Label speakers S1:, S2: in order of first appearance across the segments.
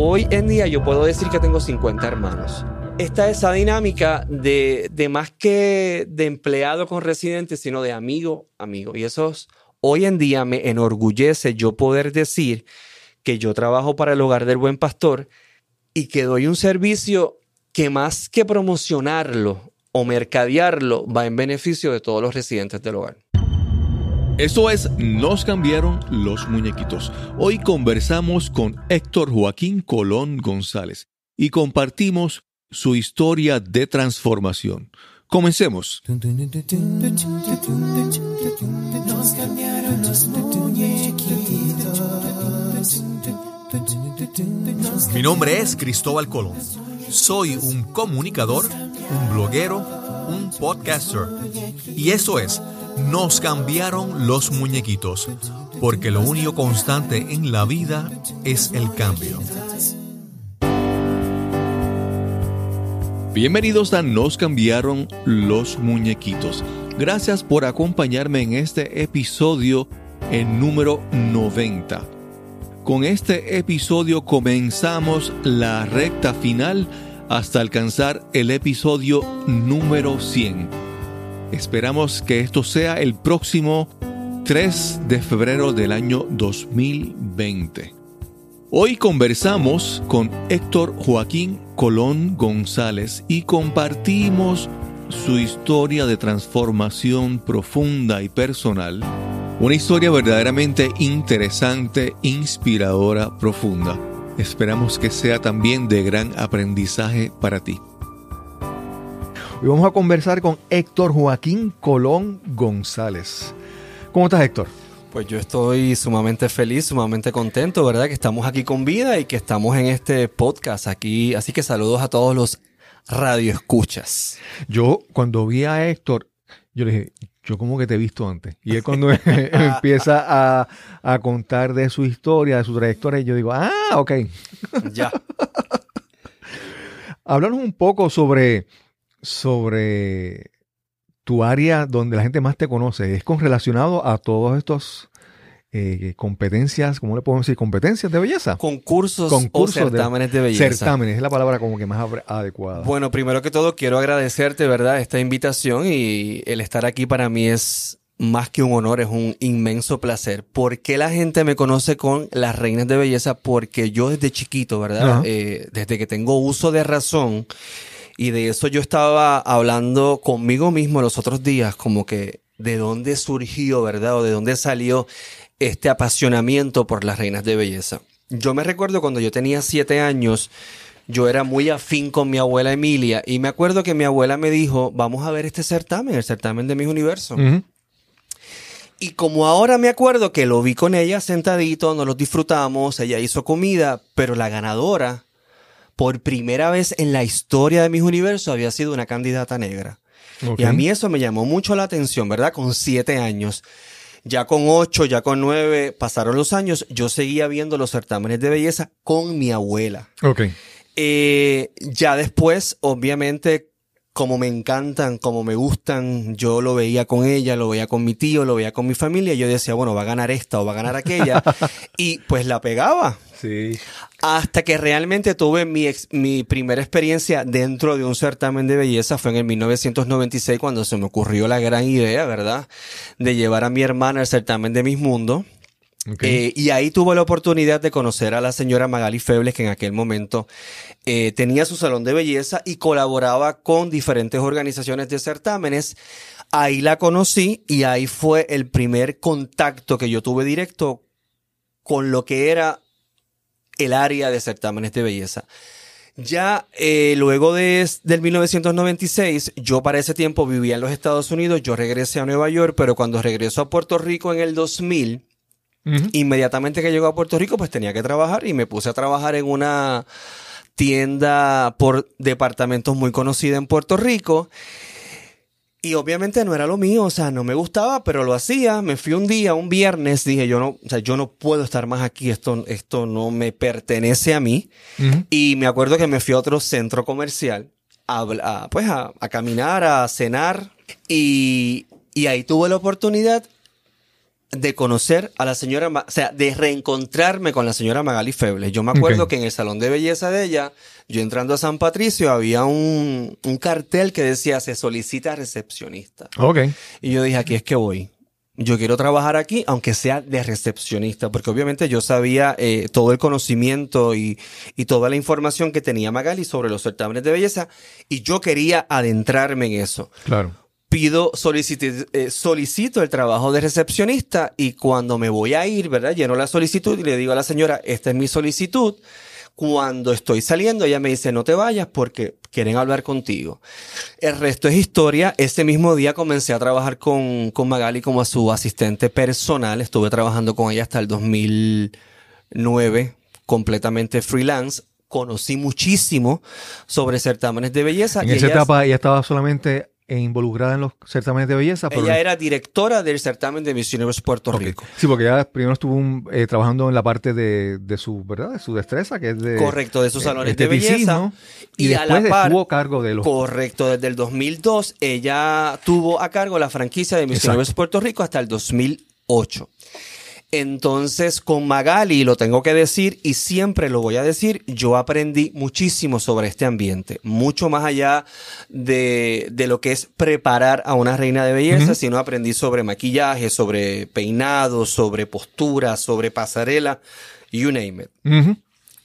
S1: hoy en día yo puedo decir que tengo 50 hermanos. Esta esa dinámica de, de más que de empleado con residente, sino de amigo, amigo. Y eso es- hoy en día me enorgullece yo poder decir que yo trabajo para el hogar del buen pastor y que doy un servicio que más que promocionarlo o mercadearlo va en beneficio de todos los residentes del hogar.
S2: Eso es Nos cambiaron los muñequitos. Hoy conversamos con Héctor Joaquín Colón González y compartimos su historia de transformación. Comencemos.
S3: Nos cambiaron los muñequitos.
S4: Mi nombre es Cristóbal Colón. Soy un comunicador, un bloguero, un podcaster. Y eso es, nos cambiaron los muñequitos, porque lo único constante en la vida es el cambio.
S2: Bienvenidos a Nos cambiaron los muñequitos. Gracias por acompañarme en este episodio en número 90. Con este episodio comenzamos la recta final hasta alcanzar el episodio número 100. Esperamos que esto sea el próximo 3 de febrero del año 2020. Hoy conversamos con Héctor Joaquín Colón González y compartimos su historia de transformación profunda y personal. Una historia verdaderamente interesante, inspiradora, profunda. Esperamos que sea también de gran aprendizaje para ti.
S5: Hoy vamos a conversar con Héctor Joaquín Colón González. ¿Cómo estás, Héctor?
S1: Pues yo estoy sumamente feliz, sumamente contento, ¿verdad? Que estamos aquí con vida y que estamos en este podcast aquí. Así que saludos a todos los radioescuchas.
S5: Yo, cuando vi a Héctor, yo le dije, yo como que te he visto antes. Y él cuando empieza a, a contar de su historia, de su trayectoria, yo digo, ah, ok.
S1: Ya.
S5: Háblanos un poco sobre, sobre tu área donde la gente más te conoce. ¿Es con relacionado a todos estos eh, competencias, ¿cómo le podemos decir? Competencias de belleza.
S1: Concursos,
S5: Concursos
S1: o certámenes de, belleza.
S5: Certámenes, es la palabra como que más adecuada.
S1: Bueno, primero que todo quiero agradecerte, ¿verdad? Esta invitación y el estar aquí para mí es más que un honor, es un inmenso placer. ¿Por qué la gente me conoce con las reinas de belleza? Porque yo desde chiquito, ¿verdad? Eh, desde que tengo uso de razón y de eso yo estaba hablando conmigo mismo los otros días, como que de dónde surgió, ¿verdad? O de dónde salió este apasionamiento por las reinas de belleza. Yo me recuerdo cuando yo tenía siete años, yo era muy afín con mi abuela Emilia y me acuerdo que mi abuela me dijo, vamos a ver este certamen, el certamen de mis universos. Y como ahora me acuerdo que lo vi con ella sentadito, nos los disfrutamos, ella hizo comida, pero la ganadora, por primera vez en la historia de mis universos, había sido una candidata negra. Y a mí eso me llamó mucho la atención, ¿verdad? Con siete años. Ya con ocho, ya con nueve, pasaron los años, yo seguía viendo los certámenes de belleza con mi abuela.
S5: Ok.
S1: Eh, ya después, obviamente, como me encantan, como me gustan, yo lo veía con ella, lo veía con mi tío, lo veía con mi familia, y yo decía, bueno, va a ganar esta o va a ganar aquella, y pues la pegaba.
S5: Sí.
S1: Hasta que realmente tuve mi, ex- mi primera experiencia dentro de un certamen de belleza fue en el 1996 cuando se me ocurrió la gran idea, ¿verdad? De llevar a mi hermana al certamen de Mis Mundo. Eh, y ahí tuve la oportunidad de conocer a la señora Magali Febles, que en aquel momento eh, tenía su salón de belleza y colaboraba con diferentes organizaciones de certámenes. Ahí la conocí y ahí fue el primer contacto que yo tuve directo con lo que era el área de certámenes de belleza. Ya eh, luego de, del 1996, yo para ese tiempo vivía en los Estados Unidos, yo regresé a Nueva York, pero cuando regreso a Puerto Rico en el 2000,
S5: Ujú.
S1: inmediatamente que llegó a Puerto Rico, pues tenía que trabajar y me puse a trabajar en una tienda por departamentos muy conocida en Puerto Rico. Y obviamente no era lo mío, o sea, no me gustaba, pero lo hacía. Me fui un día, un viernes, dije, yo no, o sea, yo no puedo estar más aquí, esto, esto no me pertenece a mí. Y me acuerdo que me fui a otro centro comercial, a, pues a, a caminar, a cenar. Y, y ahí tuve la oportunidad de conocer a la señora, o sea, de reencontrarme con la señora Magali Febles. Yo me acuerdo que en el salón de belleza de ella, yo entrando a San Patricio, había un, un cartel que decía se solicita recepcionista.
S5: Ok.
S1: Y yo dije, aquí es que voy. Yo quiero trabajar aquí, aunque sea de recepcionista, porque obviamente yo sabía eh, todo el conocimiento y, y toda la información que tenía Magali sobre los certámenes de belleza, y yo quería adentrarme en eso
S5: Claro.
S1: Pido, eh, solicito el trabajo de recepcionista y cuando me voy a ir, ¿verdad? Lleno la solicitud y le digo a la señora, esta es mi solicitud. Cuando estoy saliendo, ella me dice, no te vayas porque quieren hablar contigo. El resto es historia. Ese mismo día comencé a trabajar con, con Magali como a su asistente personal. Estuve trabajando con ella hasta el 2009, completamente freelance. Conocí muchísimo sobre certámenes de belleza.
S5: En
S1: y
S5: esa
S1: ella-
S5: etapa ella estaba solamente eh, involucrada en los certámenes de belleza. Pero
S1: ella era directora del certamen de Miss Universe Puerto. Rico.
S5: Sí, porque ella primero estuvo un- eh, trabajando en la parte de, de su, ¿verdad? De su destreza, que es de...
S1: Correcto, de sus
S5: eh,
S1: salones de belleza.
S5: Y,
S1: Y a la
S5: después
S1: par-
S5: estuvo a cargo de los...
S1: Correcto, desde el 2002 ella tuvo a cargo la franquicia de Miss. Universe Puerto Rico hasta el 2008. Entonces, con Magali, lo tengo que decir y siempre lo voy a decir, yo aprendí muchísimo sobre este ambiente, mucho más allá de, de lo que es preparar a una reina de belleza,
S5: Ujú.
S1: sino aprendí sobre maquillaje, sobre peinado, sobre postura, sobre pasarela, you name it.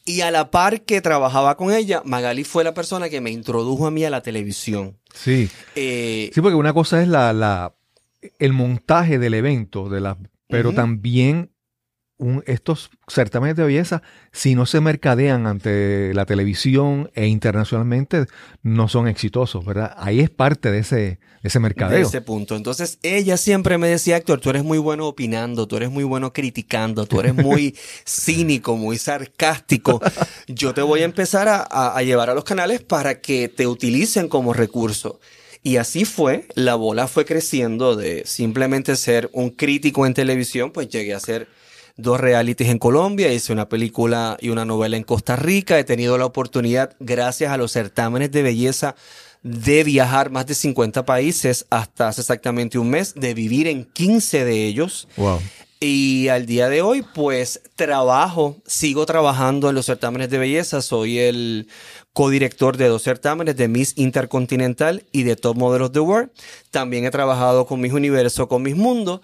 S1: Y a la par que trabajaba con ella, Magali fue la persona que me introdujo a mí a la televisión.
S5: Sí.
S1: Eh,
S5: Sí, porque una cosa es la, la, el montaje del evento, de la, pero también un- estos certámenes de belleza, si no se mercadean ante la televisión e internacionalmente, no son exitosos, ¿verdad? Ahí es parte de ese, de ese
S1: de
S5: mercadeo.
S1: ese punto. Entonces, ella siempre me decía, Héctor, tú eres muy bueno opinando, tú eres muy bueno criticando, tú eres muy cínico, muy sarcástico. Yo te voy a empezar a, a- a llevar a los canales para que te utilicen como recurso. Y así fue, la bola fue creciendo de simplemente ser un crítico en televisión, pues llegué a ser dos realities en Colombia, hice una película y una novela en Costa Rica, he tenido la oportunidad, gracias a los certámenes de belleza, de viajar más de 50 países hasta hace exactamente un mes, de vivir en 15 de ellos.
S5: Wow.
S1: Y al día de hoy, pues trabajo, sigo trabajando en los certámenes de belleza. Soy el codirector de dos certámenes de Miss Intercontinental y de Top Model of the World. También he trabajado con Miss Universo, con Miss Mundo.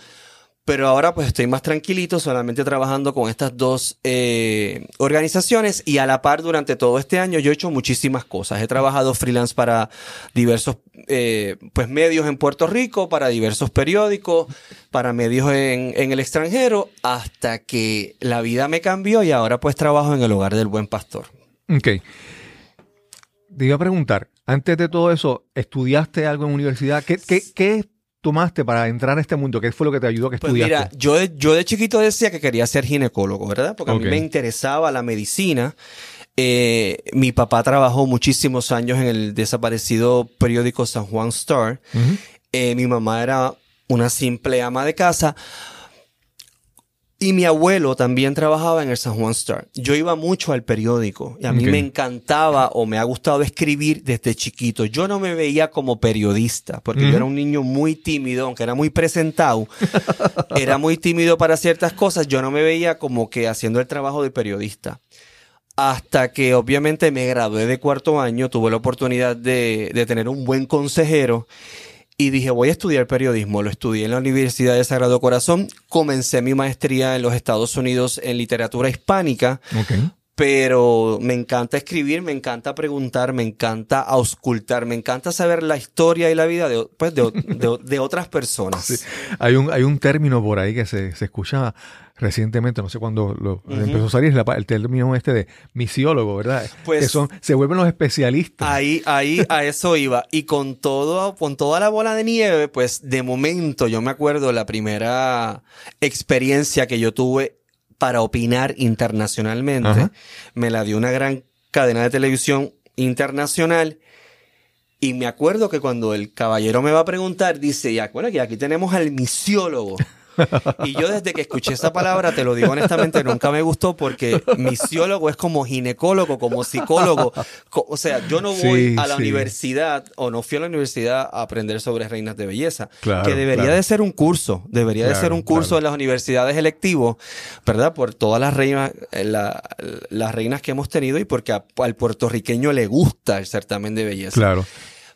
S1: Pero ahora pues estoy más tranquilito, solamente trabajando con estas dos eh, organizaciones y a la par durante todo este año yo he hecho muchísimas cosas. He trabajado freelance para diversos eh, pues medios en Puerto Rico, para diversos periódicos, para medios en, el extranjero, hasta que la vida me cambió y ahora pues trabajo en el hogar del buen pastor.
S5: Ok. Te iba a preguntar, antes de todo eso, ¿estudiaste algo en universidad? ¿Qué, qué, qué tomaste para entrar a este mundo? ¿Qué fue lo que te ayudó a que
S1: Pues
S5: estudiaste?
S1: mira, yo de, yo de chiquito decía que quería ser ginecólogo, ¿verdad? Porque a mí me interesaba la medicina. Eh, mi papá trabajó muchísimos años en el desaparecido periódico San Juan Star. Eh, mi mamá era una simple ama de casa. Y mi abuelo también trabajaba en el San Juan Star. Yo iba mucho al periódico y a mí me encantaba o me ha gustado escribir desde chiquito. Yo no me veía como periodista porque yo era un niño muy tímido, aunque era muy presentado. era muy tímido para ciertas cosas. Yo no me veía como que haciendo el trabajo de periodista. Hasta que obviamente me gradué de cuarto año, tuve la oportunidad de, de tener un buen consejero y dije, voy a estudiar periodismo. Lo estudié en la Universidad de Sagrado Corazón. Comencé mi maestría en los Estados Unidos en literatura hispánica, pero me encanta escribir, me encanta preguntar, me encanta auscultar, me encanta saber la historia y la vida de, pues, de, de- de otras personas.
S5: Sí. Hay un, hay un término por ahí que se, se escucha recientemente, no sé cuándo lo, empezó a salir, el término este de misiólogo, ¿verdad?
S1: Pues-
S5: que son, se vuelven los especialistas.
S1: Ahí, ahí, a eso iba. Y con todo, con toda la bola de nieve, pues de momento yo me acuerdo la primera experiencia que yo tuve para opinar internacionalmente.
S5: Ajá.
S1: Me la dio una gran cadena de televisión internacional. Y me acuerdo que cuando el caballero me va a preguntar, dice, ya, bueno, que aquí tenemos al misiólogo. Y yo desde que escuché esa palabra, te lo digo honestamente, nunca me gustó porque misiólogo es como ginecólogo, como psicólogo. O sea, yo no voy
S5: Sí,
S1: a la
S5: sí.
S1: universidad o no fui a la universidad a aprender sobre reinas de belleza.
S5: Claro,
S1: que debería
S5: claro.
S1: de ser un curso, debería de ser un curso en las universidades electivos, ¿verdad? Por todas las reinas, eh, la- las reinas que hemos tenido y porque a- al puertorriqueño le gusta el certamen de belleza.
S5: Claro.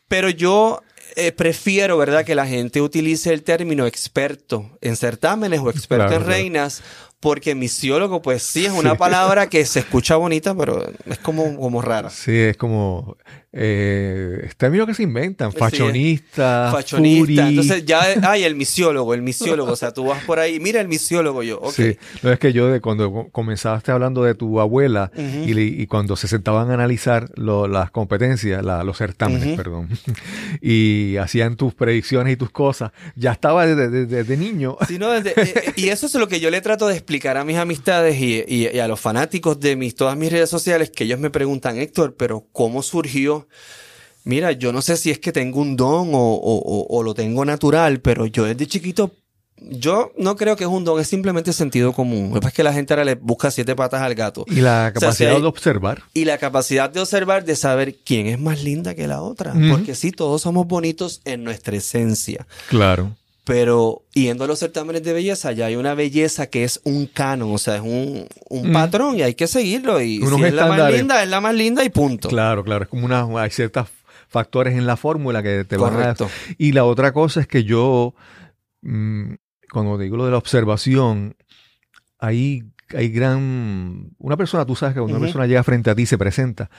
S1: Pero yo eh, prefiero, ¿verdad?, que la gente utilice el término experto en certámenes o experto
S5: Claro,
S1: en
S5: claro.
S1: reinas, porque misiólogo, pues sí, es una palabra que se escucha bonita, pero es como, como rara.
S5: Sí, es como eh, términos que se inventan,
S1: Sí,
S5: fashionista, furi.
S1: Entonces ya, ay, el misiólogo, el misiólogo. O sea, tú vas por ahí, mira el misiólogo yo. ok.
S5: Sí, no es que yo de cuando co- comenzaste hablando de tu abuela y, le- y cuando se sentaban a analizar lo- las competencias, la- los certámenes, perdón, y hacían tus predicciones y tus cosas, ya estaba desde, desde- desde niño.
S1: Sí, no, desde- eh, y eso es lo que yo le trato de explicar a mis amistades y, y- y a los fanáticos de mis, todas mis redes sociales, que ellos me preguntan, Héctor, pero ¿cómo surgió? Mira, yo no sé si es que tengo un don o, o- o- o lo tengo natural, pero yo desde chiquito, yo no creo que es un don, es simplemente sentido común. Lo que pasa es que la gente ahora le busca siete patas al gato.
S5: Y la
S1: O sea,
S5: capacidad
S1: si hay-
S5: de observar.
S1: Y la capacidad de observar, de saber quién es más linda que la otra. Porque sí, todos somos bonitos en nuestra esencia.
S5: Claro.
S1: Pero yendo a los certámenes de belleza, ya hay una belleza que es un canon, o sea, es un, un
S5: Mm.
S1: patrón y hay que seguirlo. Y
S5: Unos
S1: si es la más linda, es la más linda y punto.
S5: Claro, claro. Es como una, hay ciertos factores en la fórmula que te van a...
S1: Correcto.
S5: Y la otra cosa es que yo, mm, cuando digo lo de la observación, hay, hay gran... Una persona, tú sabes que cuando una persona llega frente a ti y se presenta,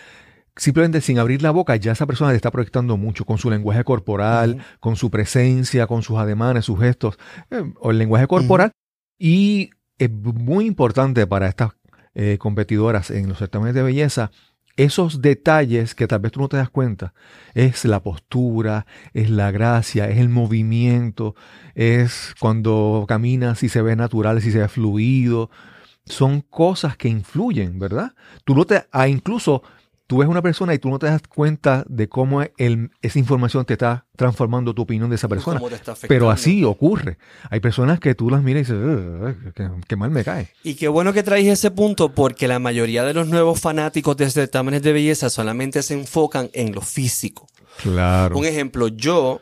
S5: simplemente sin abrir la boca, ya esa persona te está proyectando mucho con su lenguaje corporal, con su presencia, con sus ademanes, sus gestos, eh, o el lenguaje corporal. Y es muy importante para estas eh, competidoras en los certámenes de belleza esos detalles que tal vez tú no te das cuenta. Es la postura, es la gracia, es el movimiento, es cuando caminas y se ve natural, si se ve fluido. Son cosas que influyen, ¿verdad? Tú no te, ah, incluso tú ves una persona y tú no te das cuenta de cómo el- esa información te está transformando tu opinión de esa persona. Pero así ocurre. Hay personas que tú las miras y dices, "Ugh, qué, qué mal me cae.
S1: Y qué bueno que traes ese punto porque la mayoría de los nuevos fanáticos de certámenes de belleza solamente se enfocan en lo físico.
S5: Claro.
S1: Un ejemplo, yo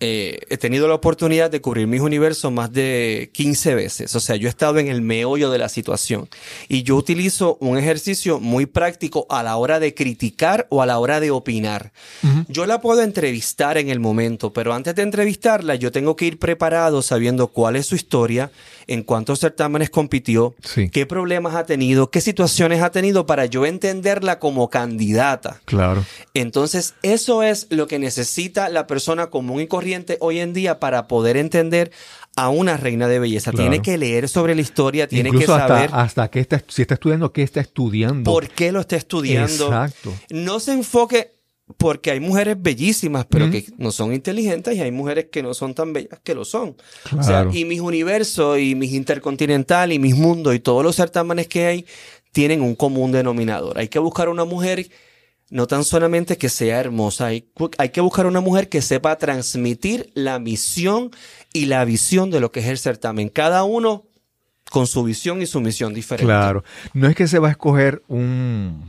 S1: eh, he tenido la oportunidad de cubrir mis universos más de 15 veces. O sea, yo he estado en el meollo de la situación. Y yo utilizo un ejercicio muy práctico a la hora de criticar o a la hora de opinar. Yo la puedo entrevistar en el momento, pero antes de entrevistarla yo tengo que ir preparado sabiendo cuál es su historia, en cuántos certámenes compitió,
S5: Sí.
S1: qué problemas ha tenido, qué situaciones ha tenido para yo entenderla como candidata.
S5: Claro.
S1: Entonces, eso es lo que necesita la persona común y corriente hoy en día para poder entender a una reina de belleza.
S5: Claro.
S1: Tiene que leer sobre la historia, tiene
S5: Incluso
S1: que saber
S5: hasta, hasta que está, si está estudiando, qué está estudiando.
S1: por qué lo está estudiando.
S5: Exacto.
S1: No se enfoque porque hay mujeres bellísimas, pero que no son inteligentes y hay mujeres que no son tan bellas que lo son. O sea,
S5: Claro.
S1: y mis universos y mis intercontinental y mis mundos y todos los certámenes que hay tienen un común denominador. Hay que buscar una mujer no tan solamente que sea hermosa, hay, hay que buscar una mujer que sepa transmitir la misión y la visión de lo que es el certamen. Cada uno con su visión y su misión diferente.
S5: Claro. No es que se va a escoger un,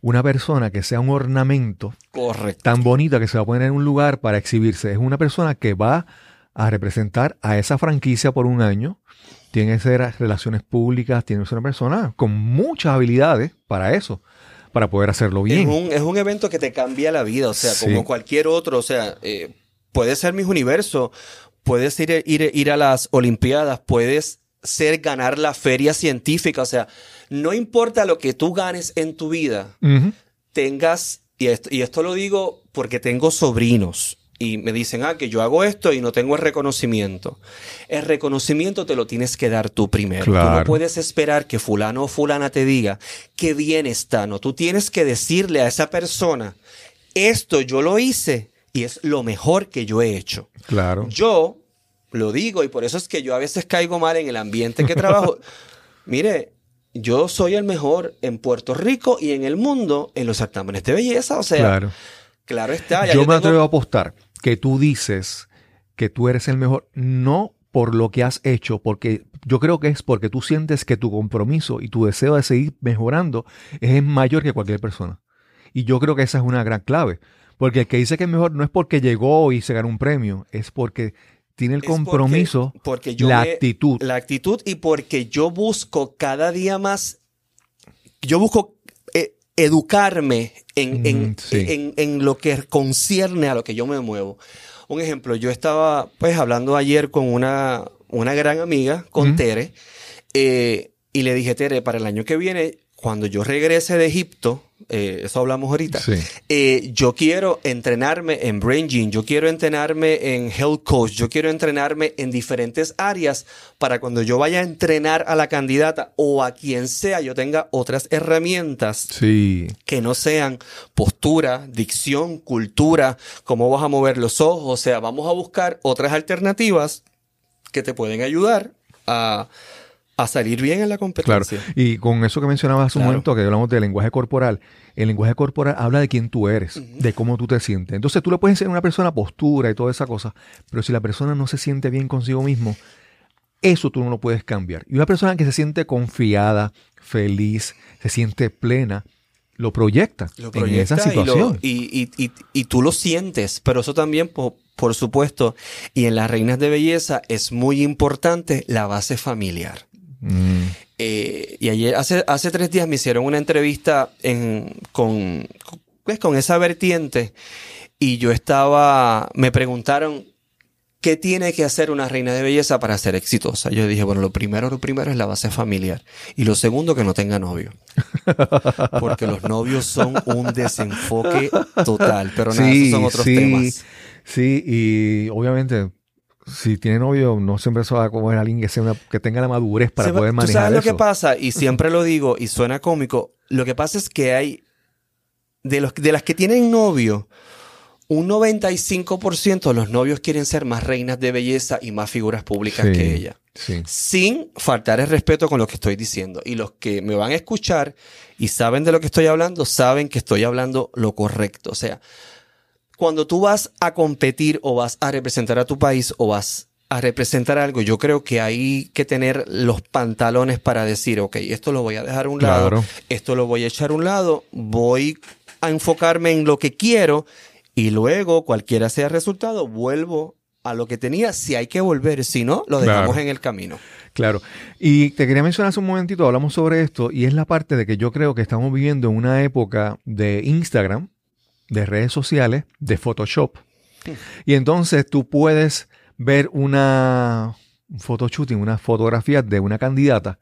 S5: una persona que sea un ornamento
S1: Correcto.
S5: tan bonita que se va a poner en un lugar para exhibirse. Es una persona que va a representar a esa franquicia por un año. Tiene que ser relaciones públicas, tiene que ser una persona con muchas habilidades para eso, para poder hacerlo
S1: Es
S5: bien.
S1: un, es un evento que te cambia la vida, o sea,
S5: Sí.
S1: como cualquier otro, o sea, eh, puede ser mis universos, puedes ir, ir, ir a las Olimpiadas, puedes ser ganar la feria científica, o sea, no importa lo que tú ganes en tu vida, tengas, y esto, y esto lo digo porque tengo sobrinos. Y me dicen, ah, que yo hago esto y no tengo el reconocimiento. El reconocimiento te lo tienes que dar tú primero. Tú no
S5: Claro.
S1: puedes esperar que fulano o fulana te diga que bien está. No, tú tienes que decirle a esa persona, esto yo lo hice y es lo mejor que yo he hecho.
S5: Claro.
S1: Yo lo digo y por eso es que yo a veces caigo mal en el ambiente que trabajo. Mire, yo soy el mejor en Puerto Rico y en el mundo en los certámenes de belleza. O sea, claro,
S5: Claro.
S1: está.
S5: yo me
S1: tengo-
S5: atrevo a apostar que tú dices que tú eres el mejor, no por lo que has hecho, porque yo creo que es porque tú sientes que tu compromiso y tu deseo de seguir mejorando es mayor que cualquier persona. Y yo creo que esa es una gran clave. Porque el que dice que es mejor no es porque llegó y se ganó un premio, es porque tiene el
S1: porque-
S5: compromiso,
S1: porque yo
S5: la
S1: me-
S5: actitud.
S1: La actitud y porque yo busco cada día más, yo busco eh, educarme en, en-
S5: Mm, sí.
S1: en- en lo que concierne a lo que yo me muevo. Un ejemplo, yo estaba pues hablando ayer con una, una gran amiga, con. Tere, eh, y le dije, Tere, para el año que viene, cuando yo regrese de Egipto, eh, eso hablamos ahorita,
S5: Sí.
S1: eh, yo quiero entrenarme en Brain Gym, yo quiero entrenarme en Health Coach, yo quiero entrenarme en diferentes áreas para cuando yo vaya a entrenar a la candidata o a quien sea, yo tenga otras herramientas
S5: Sí,
S1: que no sean postura, dicción, cultura, cómo vas a mover los ojos, o sea, vamos a buscar otras alternativas que te pueden ayudar a, a salir bien en la
S5: claro.
S1: competencia.
S5: Y con eso que mencionabas hace un
S1: Claro.
S5: momento, que hablamos del lenguaje corporal, el lenguaje corporal habla de quién tú eres, de cómo tú te sientes. Entonces tú le puedes enseñar a una persona postura y toda esa cosa, pero si la persona no se siente bien consigo mismo, eso tú no lo puedes cambiar. Y una persona que se siente confiada, feliz, se siente plena, lo proyecta,
S1: Lo
S5: en esa
S1: proyecta y lo-
S5: situación.
S1: Y, y- tú lo sientes, pero eso también, po- por, supuesto, y en las reinas de belleza es muy importante la base familiar.
S5: Mm,
S1: Eh, y ayer, hace, hace tres días me hicieron una entrevista en- con, pues, con esa vertiente y yo estaba, me preguntaron, ¿qué tiene que hacer una reina de belleza para ser exitosa? Yo dije, bueno, lo primero, lo primero es la base familiar. Y lo segundo, que no tenga novio. Porque los novios son un desenfoque total. Pero nada, esos son otros
S5: sí,
S1: temas.
S5: Sí, y obviamente, si tiene novio, no siempre se va a coger a alguien que, sea una- que tenga la madurez para
S1: Se va-
S5: poder
S1: ¿Tú
S5: manejar
S1: sabes lo que pasa? Y siempre lo digo y suena cómico. Lo que pasa es que hay, de, los, de las que tienen novio, un 95% de los novios quieren ser más reinas de belleza y más figuras públicas
S5: Sí,
S1: que ella.
S5: Sí.
S1: Sin faltar el respeto con lo que estoy diciendo. Y los que me van a escuchar y saben de lo que estoy hablando, saben que estoy hablando lo correcto. O sea, cuando tú vas a competir o vas a representar a tu país o vas a representar algo, yo creo que hay que tener los pantalones para decir, ok, esto lo voy a dejar a un lado,
S5: Claro.
S1: esto lo voy a echar a un lado, voy a enfocarme en lo que quiero y luego, cualquiera sea el resultado, vuelvo a lo que tenía, si hay que volver, si no, lo dejamos
S5: Claro.
S1: en el camino.
S5: Claro. Y te quería mencionar hace un momentito, hablamos sobre esto, y es la parte de que yo creo que estamos viviendo en una época de Instagram, de redes sociales, de Photoshop. Y entonces tú puedes ver una un photoshooting, una fotografía de una candidata,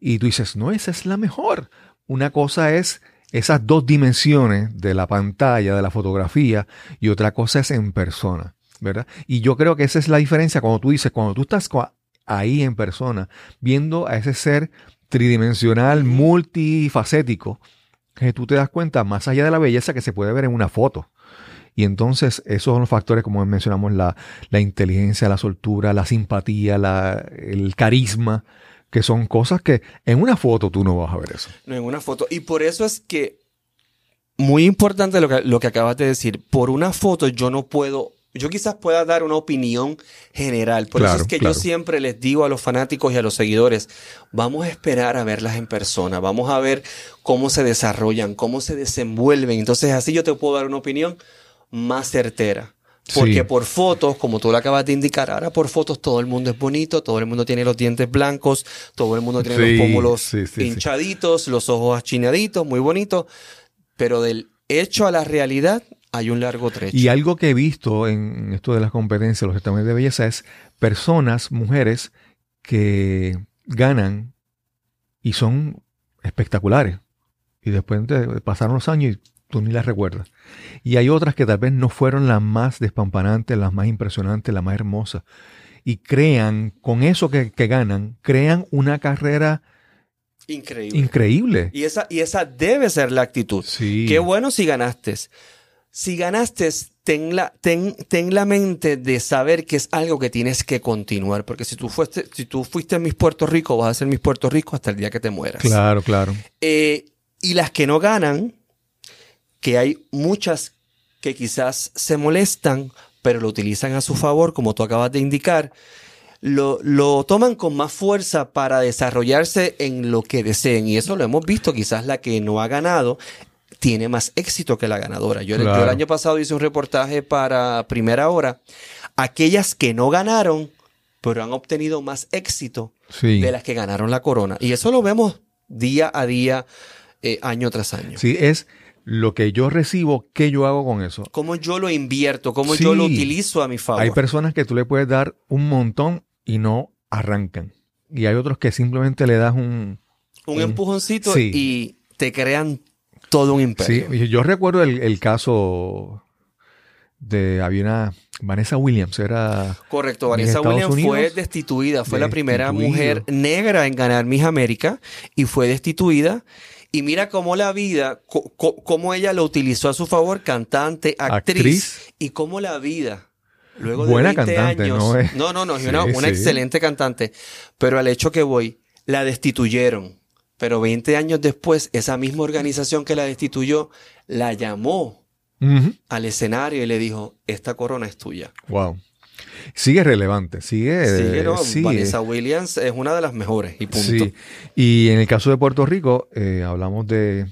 S5: y tú dices, no, esa es la mejor. Una cosa es esas dos dimensiones de la pantalla, de la fotografía, y otra cosa es en persona, ¿verdad? Y yo creo que esa es la diferencia cuando tú dices, cuando tú estás ahí en persona, viendo a ese ser tridimensional, multifacético, que tú te das cuenta más allá de la belleza que se puede ver en una foto. Y entonces esos son los factores, como mencionamos, la, la inteligencia, la soltura, la simpatía, la- el carisma, que son cosas que en una foto tú no vas a ver eso.
S1: No en una foto. Y por eso es que, muy importante lo que, lo que acabas de decir, por una foto yo no puedo, yo quizás pueda dar una opinión general. Por
S5: Claro,
S1: eso es que
S5: claro.
S1: yo siempre les digo a los fanáticos y a los seguidores, vamos a esperar a verlas en persona, vamos a ver cómo se desarrollan, cómo se desenvuelven. Entonces así yo te puedo dar una opinión más certera. Porque
S5: Sí.
S1: por fotos, como tú lo acabas de indicar, ahora por fotos todo el mundo es bonito, todo el mundo tiene los dientes blancos, todo el mundo tiene
S5: Sí,
S1: los pómulos
S5: sí,
S1: hinchaditos, los ojos achineaditos, muy bonito, pero del hecho a la realidad hay un largo trecho.
S5: Y algo que he visto en esto de las competencias, los certámenes de belleza, es personas, mujeres, que ganan y son espectaculares. Y después de- pasaron los años y tú ni las recuerdas. Y hay otras que tal vez no fueron las más despampanantes, las más impresionantes, las más hermosas. Y crean, con eso que, que ganan, crean una carrera
S1: Increíble.
S5: increíble.
S1: y, esa, y esa debe ser la actitud.
S5: Sí.
S1: Qué bueno si ganaste. Si ganaste, ten la, ten, ten la mente de saber que es algo que tienes que continuar. Porque si tú fuiste, si tú fuiste Miss Puerto Rico, vas a ser Miss Puerto Rico hasta el día que te mueras.
S5: Claro, claro.
S1: Eh, y las que no ganan, que hay muchas que quizás se molestan, pero lo utilizan a su favor, como tú acabas de indicar. lo, lo toman con más fuerza para desarrollarse en lo que deseen. Y eso lo hemos visto, quizás la que no ha ganado tiene más éxito que la ganadora. Yo, el año pasado hice un reportaje para Primera Hora. Aquellas que no ganaron, pero han obtenido más éxito
S5: Sí.
S1: de las que ganaron la corona. Y eso lo vemos día a día, eh, año tras año.
S5: Sí, es lo que yo recibo, ¿qué yo hago con eso?
S1: Cómo yo lo invierto, cómo
S5: Sí.
S1: yo lo utilizo a mi favor.
S5: Hay personas que tú le puedes dar un montón y no arrancan. Y hay otros que simplemente le das un...
S1: un
S5: un-
S1: empujoncito
S5: sí.
S1: y te crean todo un
S5: Sí,
S1: imperio.
S5: y yo recuerdo el, el caso de... Había una... Vanessa Williams, era...
S1: Correcto, Vanessa Williams fue destituida, fue la primera mujer negra en ganar Miss América y fue destituida. Y mira cómo la vida, cómo ella lo utilizó a su favor, cantante, actriz,
S5: Actriz.
S1: y cómo la vida, luego de
S5: Buena
S1: 20
S5: cantante,
S1: años,
S5: ¿no es?
S1: no, no, no, es
S5: Sí,
S1: una, una
S5: sí.
S1: excelente cantante, pero al hecho que voy, la destituyeron. Pero 20 años después, esa misma organización que la destituyó, la llamó al escenario y le dijo, esta corona es tuya.
S5: Wow. Sigue relevante, sigue...
S1: Sigue, ¿no? Vanessa Williams es una de las mejores y punto.
S5: Sí. Y en el caso de Puerto Rico, eh, hablamos de,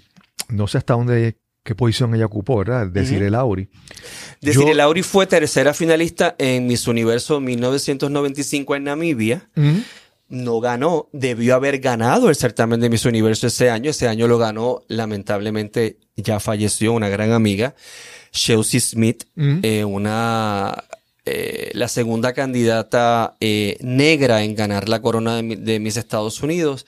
S5: no sé hasta dónde, qué posición ella ocupó, ¿verdad? Decir
S1: Ujú.
S5: el Auri.
S1: Desiree
S5: Yo-
S1: Lauri fue tercera finalista en Miss Universo 1995 en Namibia. No ganó, debió haber ganado el certamen de Miss Universo ese año. Ese año lo ganó, lamentablemente ya falleció una gran amiga, Chelsea Smith,
S5: Ujú.
S1: eh, una eh, la segunda candidata eh, negra en ganar la corona de, de mis Estados Unidos.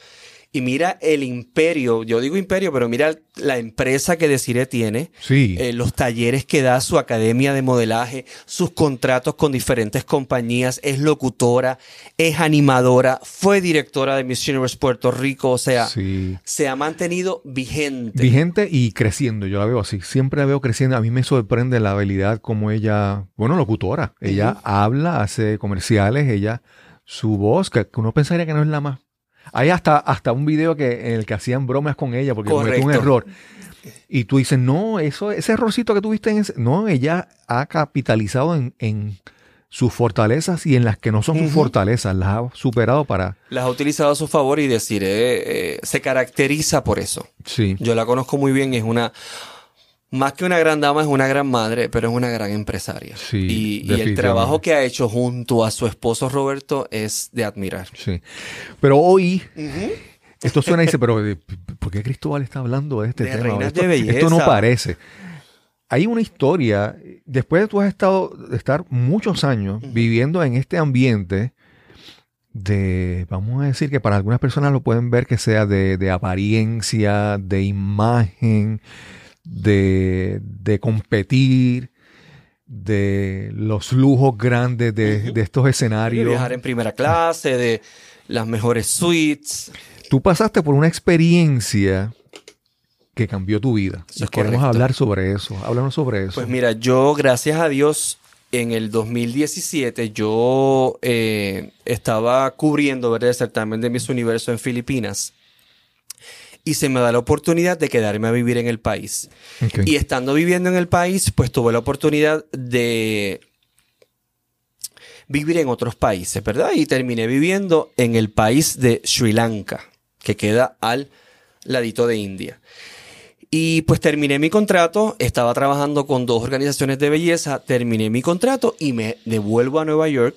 S1: Y mira el imperio, yo digo imperio, pero mira la empresa que Desiree tiene,
S5: Sí.
S1: eh, los talleres que da su academia de modelaje, sus contratos con diferentes compañías, es locutora, es animadora, fue directora de Miss Universe Puerto Rico, o sea,
S5: sí.
S1: se ha mantenido vigente.
S5: Vigente y creciendo, yo la veo así. Siempre la veo creciendo. A mí me sorprende la habilidad como ella, bueno, locutora. Ella habla, hace comerciales, ella, su voz, que uno pensaría que no es la más. Hay hasta, hasta un video que, en el que hacían bromas con ella porque cometió un error. Y tú dices, no, eso, ese errorcito que tuviste en ese. No, ella ha capitalizado en, en sus fortalezas y en las que no son sus fortalezas. Las ha superado para.
S1: Las ha utilizado a su favor y Desiree eh, se caracteriza por eso.
S5: Sí.
S1: Yo la conozco muy bien, es una, más que una gran dama, es una gran madre, pero es una gran empresaria.
S5: Sí,
S1: y, y el trabajo que ha hecho junto a su esposo Roberto es de admirar.
S5: Sí. Pero hoy, esto suena y dice, pero eh, ¿por qué Cristóbal está hablando de este
S1: De
S5: tema?
S1: reinas
S5: esto,
S1: de belleza.
S5: esto no parece. Hay una historia, después de tú has estado, de estar muchos años viviendo en este ambiente de, vamos a decir que para algunas personas lo pueden ver que sea de, de apariencia, de imagen, de, de competir, de los lujos grandes de, de estos
S1: De
S5: escenarios.
S1: viajar en primera clase, de las mejores suites.
S5: Tú pasaste por una experiencia que cambió tu vida.
S1: Eso es
S5: queremos
S1: correcto.
S5: hablar sobre eso. Háblanos sobre eso.
S1: Pues mira, yo, gracias a Dios, en el 2017 yo eh, estaba cubriendo ¿verdad? el certamen de Miss Universo en Filipinas y se me da la oportunidad de quedarme a vivir en el país. Y estando viviendo en el país, pues tuve la oportunidad de vivir en otros países, ¿verdad? Y terminé viviendo en el país de Sri Lanka, que queda al ladito de India. Y pues terminé mi contrato, estaba trabajando con dos organizaciones de belleza, terminé mi contrato y me devuelvo a Nueva York.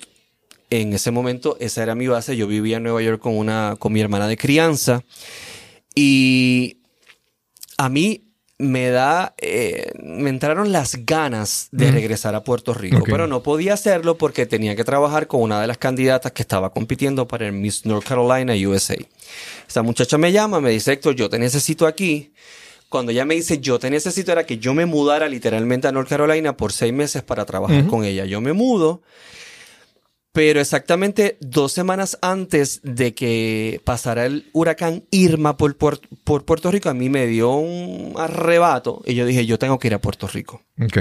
S1: En ese momento esa era mi base, yo vivía en Nueva York con una con mi hermana de crianza y a mí me da, eh, me entraron las ganas de regresar a Puerto Rico, pero no podía hacerlo porque tenía que trabajar con una de las candidatas que estaba compitiendo para el Miss North Carolina USA. Esa muchacha me llama, me dice, Héctor, yo te necesito aquí. Cuando ella me dice, yo te necesito, era que yo me mudara literalmente a North Carolina por seis meses para trabajar con ella. Yo me mudo, pero exactamente dos semanas antes de que pasara el huracán Irma por, Puer- por Puerto Rico, a mí me dio un arrebato y yo dije, yo tengo que ir a Puerto Rico.
S5: Ok.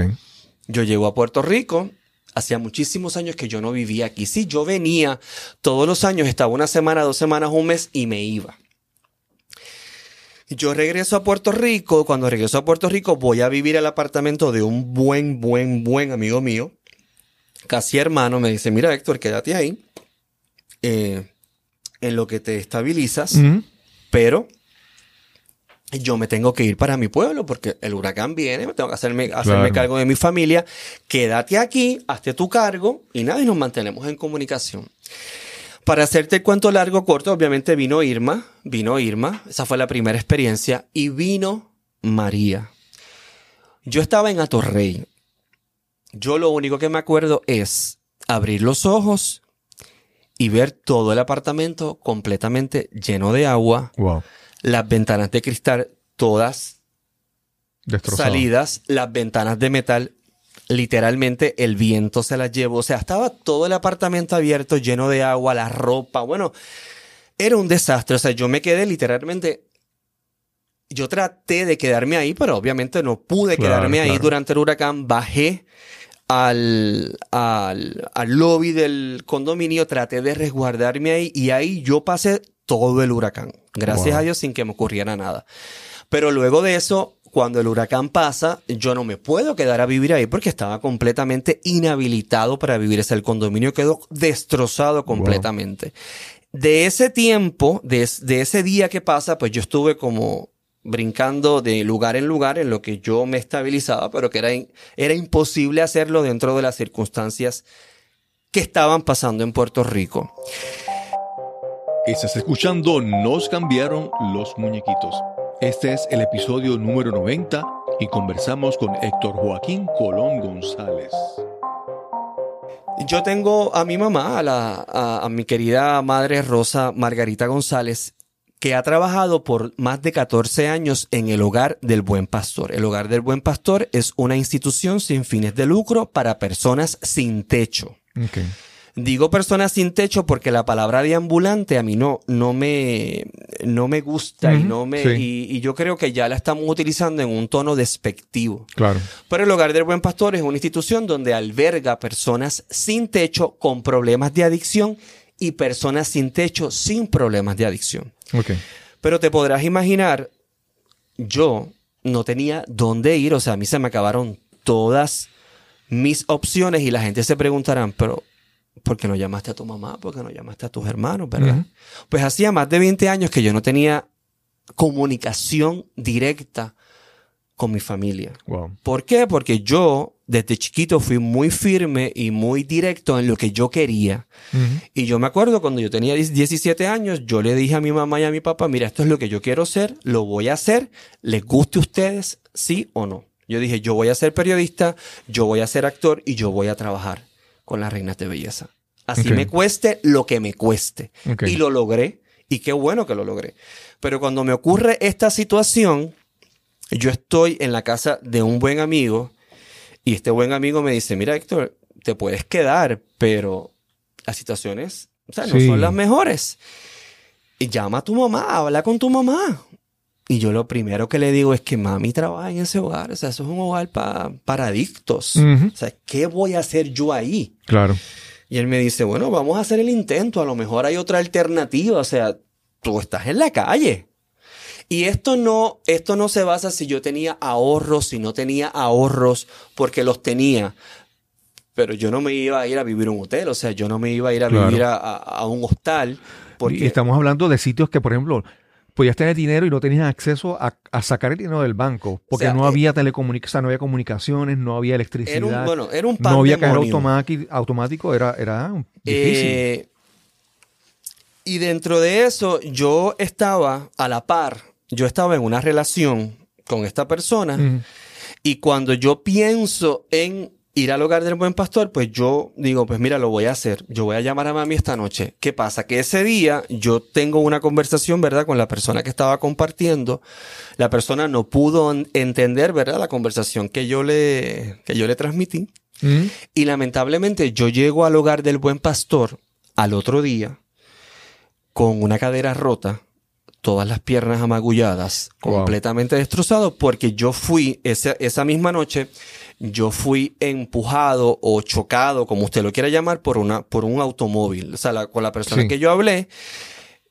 S1: Yo llego a Puerto Rico. Hacía muchísimos años que yo no vivía aquí. Sí, yo venía todos los años, estaba una semana, dos semanas, un mes y me iba. Yo regreso a Puerto Rico. Cuando regreso a Puerto Rico, voy a vivir al apartamento de un buen, buen, buen amigo mío, casi hermano. Me dice: Mira, Héctor, quédate ahí. eh, en lo que te estabilizas, pero yo me tengo que ir para mi pueblo porque el huracán viene, me tengo que hacerme, hacerme
S5: Claro.
S1: cargo de mi familia. Quédate aquí, hazte tu cargo y nada, y nos mantenemos en comunicación. Para hacerte el cuento largo, corto, obviamente vino Irma, vino Irma, esa fue la primera experiencia, y vino María. Yo estaba en Atorrey. Yo lo único que me acuerdo es abrir los ojos y ver todo el apartamento completamente lleno de agua,
S5: Wow.
S1: las ventanas de cristal todas
S5: Destrozado.
S1: salidas, las ventanas de metal, literalmente el viento se las llevó. O sea, estaba todo el apartamento abierto, lleno de agua, la ropa. Bueno, era un desastre. O sea, yo me quedé literalmente. Yo traté de quedarme ahí, pero obviamente no pude
S5: Claro,
S1: quedarme ahí durante el huracán. Bajé al, al, al lobby del condominio, traté de resguardarme ahí y ahí yo pasé todo el huracán. Gracias
S5: Wow.
S1: a Dios sin que me ocurriera nada. Pero luego de eso, cuando el huracán pasa, yo no me puedo quedar a vivir ahí porque estaba completamente inhabilitado para vivir. Ese el condominio quedó destrozado completamente. De ese tiempo, de ese día que pasa, pues yo estuve como brincando de lugar en lugar en lo que yo me estabilizaba, pero que era, era imposible hacerlo dentro de las circunstancias que estaban pasando en Puerto Rico.
S2: Estás escuchando Nos cambiaron los muñequitos. Este es el episodio número 90 y conversamos con Héctor Joaquín Colón González.
S1: Yo tengo a mi mamá, a, la, a, a mi querida madre Rosa Margarita González, que ha trabajado por más de 14 años en el Hogar del Buen Pastor. El Hogar del Buen Pastor es una institución sin fines de lucro para personas sin techo. Digo personas sin techo porque la palabra de ambulante a mí no, no me, no me gusta y no me,
S5: sí.
S1: y, y yo creo que ya la estamos utilizando en un tono despectivo.
S5: Claro.
S1: Pero el Hogar del Buen Pastor es una institución donde alberga personas sin techo con problemas de adicción y personas sin techo sin problemas de adicción.
S5: Ok.
S1: Pero te podrás imaginar, yo no tenía dónde ir, o sea, a mí se me acabaron todas mis opciones y la gente se preguntarán, pero ¿por qué no llamaste a tu mamá? ¿Por qué no llamaste a tus hermanos? ¿Verdad? Pues hacía más de 20 años que yo no tenía comunicación directa con mi familia.
S5: Wow.
S1: ¿Por qué? Porque yo desde chiquito fui muy firme y muy directo en lo que yo quería.
S5: Ujú.
S1: Y yo me acuerdo cuando yo tenía 10 17 años, yo le dije a mi mamá y a mi papá, mira, esto es lo que yo quiero ser, lo voy a hacer, les guste a ustedes, sí o no. Yo dije, yo voy a ser periodista, yo voy a ser actor y yo voy a trabajar con las reinas de belleza. Así me cueste lo que me cueste. Y lo logré. Y qué bueno que lo logré. Pero cuando me ocurre esta situación, yo estoy en la casa de un buen amigo y este buen amigo me dice, mira Héctor, te puedes quedar, pero las situaciones o sea, no
S5: Sí.
S1: son las mejores. Y llama a tu mamá, habla con tu mamá. Y yo lo primero que le digo es que mami trabaja en ese hogar, o sea, eso es un hogar pa- para adictos.
S5: Ujú.
S1: O sea, ¿qué voy a hacer yo ahí?
S5: Claro.
S1: Y él me dice, bueno, vamos a hacer el intento, a lo mejor hay otra alternativa, o sea, tú estás en la calle. Y esto no, esto no se basa si yo tenía ahorros, si no tenía ahorros, porque los tenía. Pero yo no me iba a ir a vivir a un hotel, o sea, yo no me iba a ir a
S5: Claro.
S1: vivir a, a- a un hostal. Porque
S5: Y estamos hablando de sitios que, por ejemplo, podías tener dinero y no tenías acceso a, a sacar el dinero del banco. Porque
S1: O sea,
S5: no
S1: eh,
S5: había telecomunicaciones, no había comunicaciones, no había electricidad.
S1: era un, bueno, era un
S5: no había cajero automático, automático, era, era difícil.
S1: Eh, y dentro de eso, yo estaba a la par, yo estaba en una relación con esta persona. Y cuando yo pienso en ir al hogar del buen pastor, pues yo digo, pues mira, lo voy a hacer. Yo voy a llamar a mami esta noche. ¿Qué pasa? Que ese día yo tengo una conversación, ¿verdad? Con la persona que estaba compartiendo. La persona no pudo en- entender, ¿verdad? La conversación que yo le, que yo le transmití. Y lamentablemente yo llego al hogar del buen pastor al otro día con una cadera rota, todas las piernas amagulladas,
S5: Wow.
S1: completamente destrozado, porque yo fui, esa, esa misma noche, yo fui empujado o chocado, como usted lo quiera llamar, por, una, por un automóvil. O sea, la- con la persona
S5: Sí.
S1: que yo hablé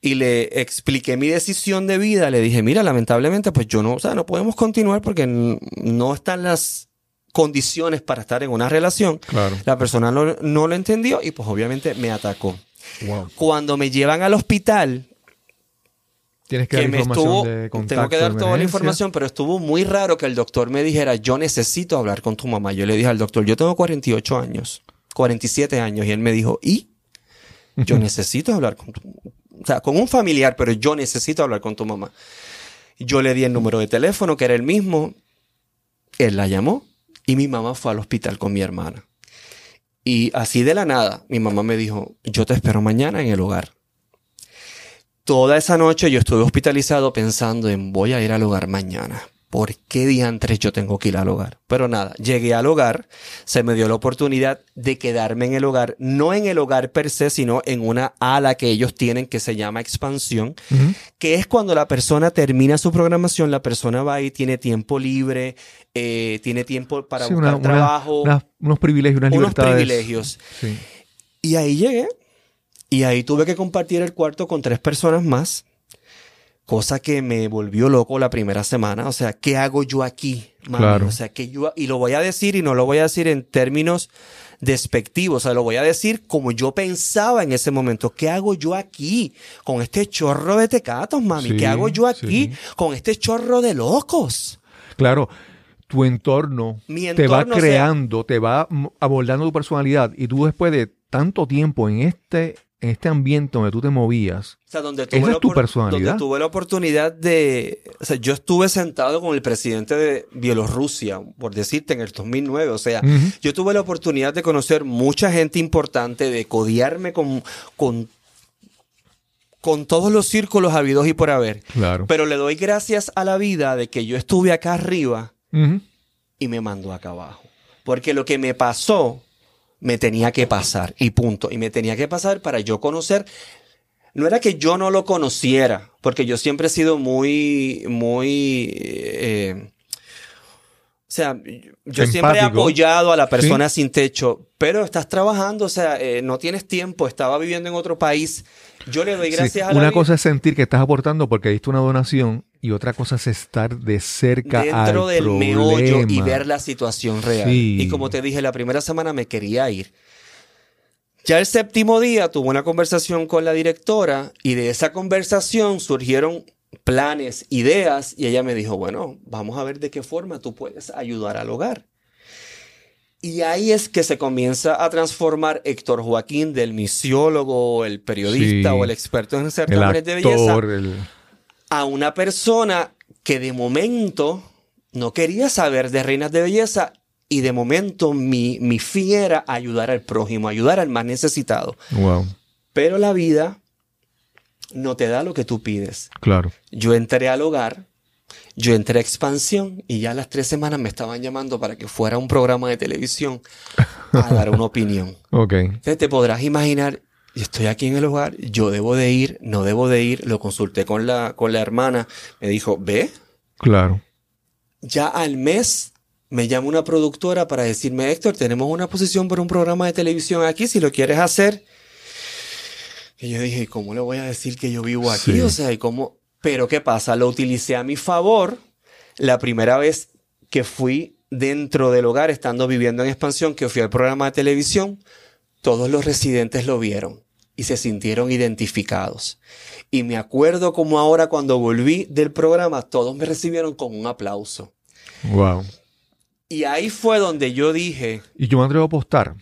S1: y le expliqué mi decisión de vida, le dije, mira, lamentablemente, pues yo no, o sea, no podemos continuar porque no están las condiciones para estar en una relación.
S5: Claro.
S1: La persona no, no lo entendió y pues obviamente me atacó.
S5: Wow.
S1: Cuando me llevan al hospital,
S5: Tienes que,
S1: que
S5: dar
S1: me
S5: información
S1: estuvo,
S5: de contacto.
S1: tengo que dar toda la información, pero estuvo muy raro que el doctor me dijera, yo necesito hablar con tu mamá. Yo le dije al doctor, yo tengo 48 años, 47 años, y él me dijo, ¿y? Yo necesito hablar con tu, o sea, con un familiar, pero yo necesito hablar con tu mamá. Yo le di el número de teléfono, que era el mismo, él la llamó, y mi mamá fue al hospital con mi hermana. Y así de la nada, mi mamá me dijo, yo te espero mañana en el hogar. Toda esa noche yo estuve hospitalizado pensando en voy a ir al hogar mañana. ¿Por qué diantres yo tengo que ir al hogar? Pero nada, llegué al hogar, se me dio la oportunidad de quedarme en el hogar, no en el hogar per se, sino en una ala que ellos tienen que se llama expansión, que es cuando la persona termina su programación, la persona va y tiene tiempo libre, eh, tiene tiempo para
S5: Sí,
S1: buscar
S5: una- una-
S1: trabajo,
S5: unos privilegios, unas
S1: unos
S5: libertades.
S1: privilegios.
S5: Sí.
S1: Y ahí llegué. Y ahí tuve que compartir el cuarto con tres personas más. Cosa que me volvió loco la primera semana. O sea, ¿qué hago yo aquí? mami?
S5: Claro.
S1: O sea, que yo, y lo voy a decir y no lo voy a decir en términos despectivos. O sea, lo voy a decir como yo pensaba en ese momento. ¿Qué hago yo aquí? Con este chorro de tecatos, mami.
S5: Sí,
S1: ¿Qué hago yo aquí?
S5: sí.
S1: Con este chorro de locos.
S5: Claro, tu entorno, te va
S1: sea-
S5: creando, te va abordando tu personalidad y tú después de tanto tiempo en este, en este ambiente donde tú te movías,
S1: O sea, donde
S5: Esa
S1: tuve,
S5: es
S1: la
S5: tu personalidad.
S1: donde tuve la oportunidad de... O sea, yo estuve sentado con el presidente de Bielorrusia, por decirte, en el 2009. O sea, yo tuve la oportunidad de conocer mucha gente importante, de codiarme con, con, con todos los círculos habidos y por haber.
S5: claro.
S1: Pero le doy gracias a la vida de que yo estuve acá arriba y me mandó acá abajo. Porque lo que me pasó, me tenía que pasar y punto. Y me tenía que pasar para yo conocer. No era que yo no lo conociera, porque yo siempre he sido muy, muy... eh, o sea, yo siempre he apoyado a la persona sin techo, pero estás trabajando, o sea, eh, no tienes tiempo, estaba viviendo en otro país. Yo le doy
S5: Sí,
S1: gracias a la
S5: Una
S1: vida.
S5: cosa es sentir que estás aportando porque diste una donación y otra cosa es estar de cerca
S1: dentro
S5: al
S1: del meollo y ver la situación real.
S5: Sí.
S1: Y como te dije, la primera semana me quería ir. Ya el séptimo día tuve una conversación con la directora y de esa conversación surgieron planes, ideas y ella me dijo, bueno, vamos a ver de qué forma tú puedes ayudar al hogar. Y ahí es que se comienza a transformar Héctor Joaquín del misiólogo, el periodista
S5: Sí.
S1: o el experto en certámenes de belleza
S5: el-
S1: a una persona que de momento no quería saber de reinas de belleza y de momento mi, mi fin era ayudar al prójimo, ayudar al más necesitado.
S5: Wow,
S1: Pero la vida no te da lo que tú pides.
S5: claro.
S1: Yo entré al hogar, yo entré a expansión y ya a las tres semanas me estaban llamando para que fuera a un programa de televisión a dar una opinión.
S5: Ok.
S1: Entonces te podrás imaginar, estoy aquí en el hogar, yo debo de ir, no debo de ir, lo consulté con la, con la hermana, me dijo, ve,
S5: Claro.
S1: ya al mes me llama una productora para decirme, Héctor, tenemos una posición para un programa de televisión aquí, si lo quieres hacer. Y yo dije, ¿cómo le voy a decir que yo vivo aquí?
S5: Sí.
S1: O sea, ¿y cómo? Pero ¿qué pasa? Lo utilicé a mi favor la primera vez que fui dentro del hogar, estando viviendo en expansión, que fui al programa de televisión, todos los residentes lo vieron y se sintieron identificados. Y me acuerdo como ahora cuando volví del programa, todos me recibieron con un aplauso.
S5: Wow.
S1: Y ahí fue donde yo dije,
S5: Y yo me atrevo a apostar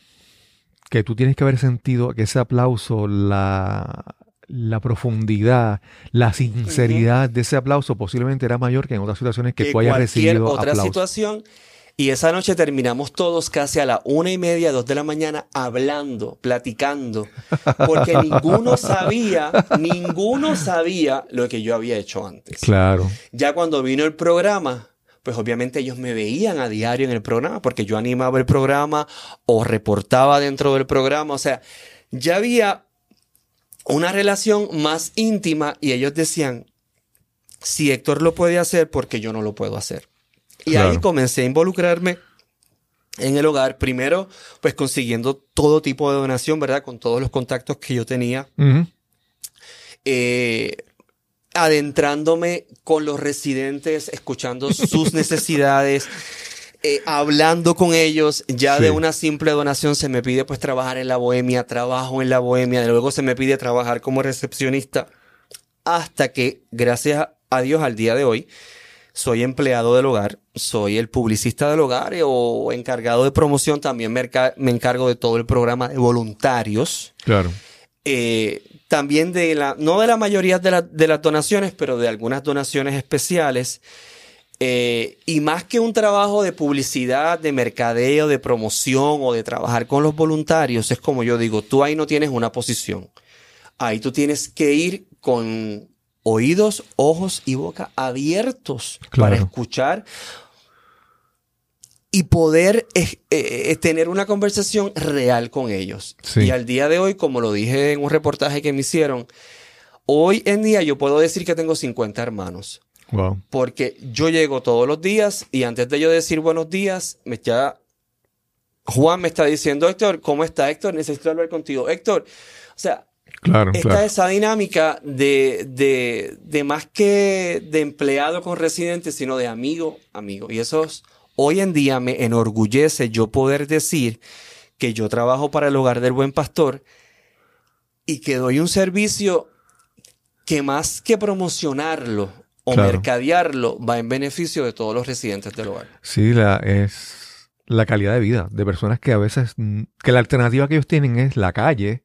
S5: que tú tienes que haber sentido que ese aplauso, la, la profundidad, la sinceridad de ese aplauso posiblemente era mayor que en otras situaciones que,
S1: que
S5: tú hayas
S1: cualquier
S5: recibido
S1: otra situación. Y esa noche terminamos todos casi a la una y media, dos de la mañana, hablando, platicando, porque ninguno sabía, ninguno sabía lo que yo había hecho antes.
S5: Claro.
S1: Ya cuando vino el programa, pues obviamente ellos me veían a diario en el programa, porque yo animaba el programa o reportaba dentro del programa. O sea, ya había una relación más íntima y ellos decían, si Héctor lo puede hacer, porque yo no lo puedo hacer. Y ahí comencé a involucrarme en el hogar, primero pues consiguiendo todo tipo de donación, ¿verdad? Con todos los contactos que yo tenía eh, adentrándome con los residentes, escuchando sus necesidades, eh, hablando con ellos, ya
S5: Sí.
S1: de una simple donación se me pide pues trabajar en la bohemia, trabajo en la bohemia, luego se me pide trabajar como recepcionista, hasta que, gracias a Dios, al día de hoy, soy empleado del hogar, soy el publicista del hogar eh, o encargado de promoción, también me, enca- me encargo de todo el programa de voluntarios.
S5: Claro.
S1: Eh, también de la, no de la mayoría de, la- de las donaciones, pero de algunas donaciones especiales. Eh, y más que un trabajo de publicidad, de mercadeo, de promoción o de trabajar con los voluntarios, es como yo digo, tú ahí no tienes una posición. Ahí tú tienes que ir con oídos, ojos y boca abiertos para escuchar y poder eh, eh, tener una conversación real con ellos.
S5: Sí.
S1: Y al día de hoy, como lo dije en un reportaje que me hicieron, hoy en día yo puedo decir que tengo 50 hermanos.
S5: Wow.
S1: Porque yo llego todos los días y antes de yo decir buenos días, me ya Juan me está diciendo, Héctor, ¿cómo está Héctor? Necesito hablar contigo. Héctor, o sea,
S5: Claro,
S1: está
S5: claro.
S1: esa dinámica de, de, de más que de empleado con residente, sino de amigo, amigo. Y eso es- hoy en día me enorgullece yo poder decir que yo trabajo para el hogar del buen pastor y que doy un servicio que más que promocionarlo o
S5: Claro.
S1: mercadearlo va en beneficio de todos los residentes del hogar.
S5: Sí, la, es la calidad de vida de personas que a veces, que la alternativa que ellos tienen es la calle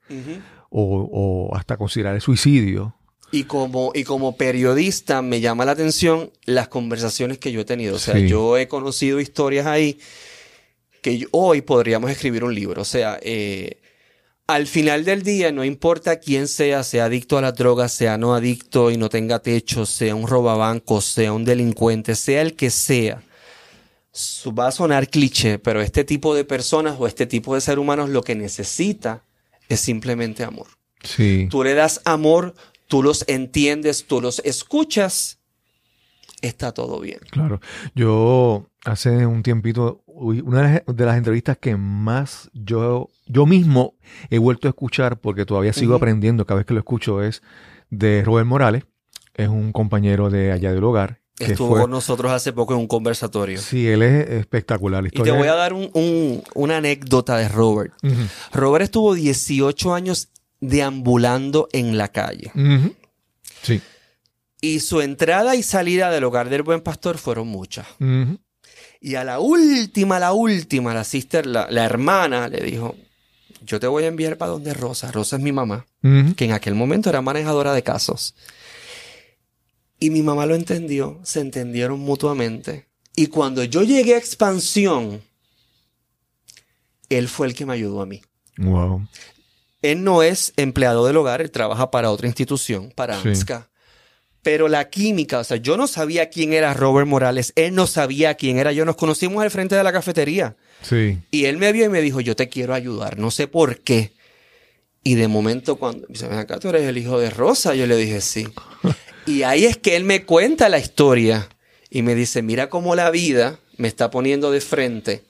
S5: o, o hasta considerar el suicidio.
S1: Y como, y como periodista me llama la atención las conversaciones que yo he tenido. O sea,
S5: Sí.
S1: yo he conocido historias ahí que yo- hoy podríamos escribir un libro. O sea, eh, al final del día, no importa quién sea, sea adicto a las drogas, sea no adicto y no tenga techo, sea un robabancos, sea un delincuente, sea el que sea. Va a sonar cliché, pero este tipo de personas o este tipo de ser humanos lo que necesita es simplemente amor.
S5: Sí.
S1: Tú le das amor, tú los entiendes, tú los escuchas, está todo bien.
S5: Claro. Yo hace un tiempito, una de las, entrevistas que más yo, yo mismo he vuelto a escuchar, porque todavía sigo aprendiendo cada vez que lo escucho, es de Robert Morales. Es un compañero de allá del hogar.
S1: Estuvo
S5: fue-
S1: con nosotros hace poco en un conversatorio.
S5: Sí, él es espectacular. La
S1: Y te voy a dar un- un- una anécdota de Robert. Robert estuvo 18 años deambulando en la calle.
S5: Sí.
S1: Y su entrada y salida del hogar del buen pastor fueron muchas. Y a la última, la última, la sister, la, la hermana, le dijo, yo te voy a enviar para donde Rosa. Rosa es mi mamá. Que en aquel momento era manejadora de casos. Y mi mamá lo entendió, se entendieron mutuamente. Y cuando yo llegué a expansión, él fue el que me ayudó a mí.
S5: Wow.
S1: Él no es empleado del hogar, él trabaja para otra institución, para
S5: Sí.
S1: AMSCA. Pero la química, o sea, yo no sabía quién era Robert Morales, él no sabía quién era yo, nos conocimos al frente de la cafetería.
S5: Sí.
S1: Y él me vio y me dijo, yo te quiero ayudar, no sé por qué. Y de momento cuando me dice, "Ven acá, tú eres el hijo de Rosa, yo le dije, sí. Y ahí es que él me cuenta la historia y me dice, mira cómo la vida me está poniendo de frente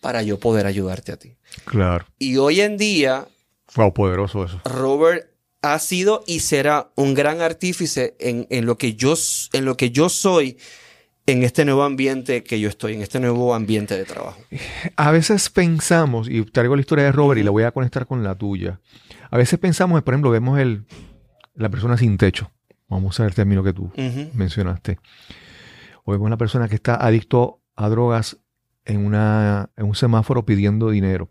S1: para yo poder ayudarte a ti.
S5: Claro.
S1: Y hoy en día,
S5: Wow, poderoso eso.
S1: Robert ha sido y será un gran artífice en, en lo que yo, en lo que yo soy en este nuevo ambiente que yo estoy, en este nuevo ambiente de trabajo.
S5: A veces pensamos, y traigo la historia de Robert y la voy a conectar con la tuya. A veces pensamos, por ejemplo, vemos el, la persona sin techo. Vamos a usar el término que tú mencionaste. O vemos la persona que está adicto a drogas en, una, en un semáforo pidiendo dinero.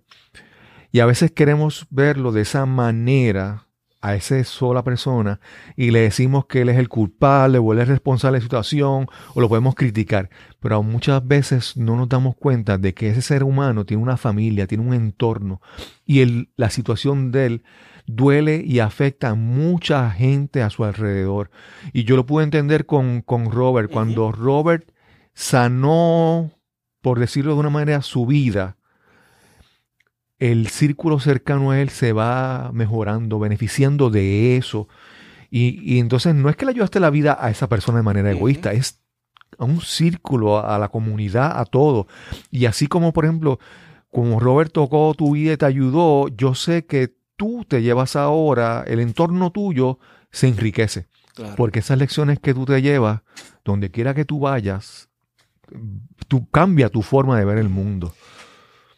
S5: Y a veces queremos verlo de esa manera a esa sola persona y le decimos que él es el culpable o él es responsable de la situación o lo podemos criticar. Pero muchas veces no nos damos cuenta de que ese ser humano tiene una familia, tiene un entorno y el- la situación de él duele y afecta a mucha gente a su alrededor. Y yo lo pude entender con, con Robert. Cuando Robert sanó, por decirlo de una manera, su vida, el círculo cercano a él se va mejorando, beneficiando de eso. Y, y entonces no es que le ayudaste la vida a esa persona de manera egoísta, es a un círculo, a la comunidad, a todo. Y así como, por ejemplo, como Robert tocó tu vida y te ayudó, yo sé que tú te llevas ahora, el entorno tuyo se enriquece.
S1: Claro.
S5: Porque esas lecciones que tú te llevas, donde quiera que tú vayas, tú cambia tu forma de ver el mundo.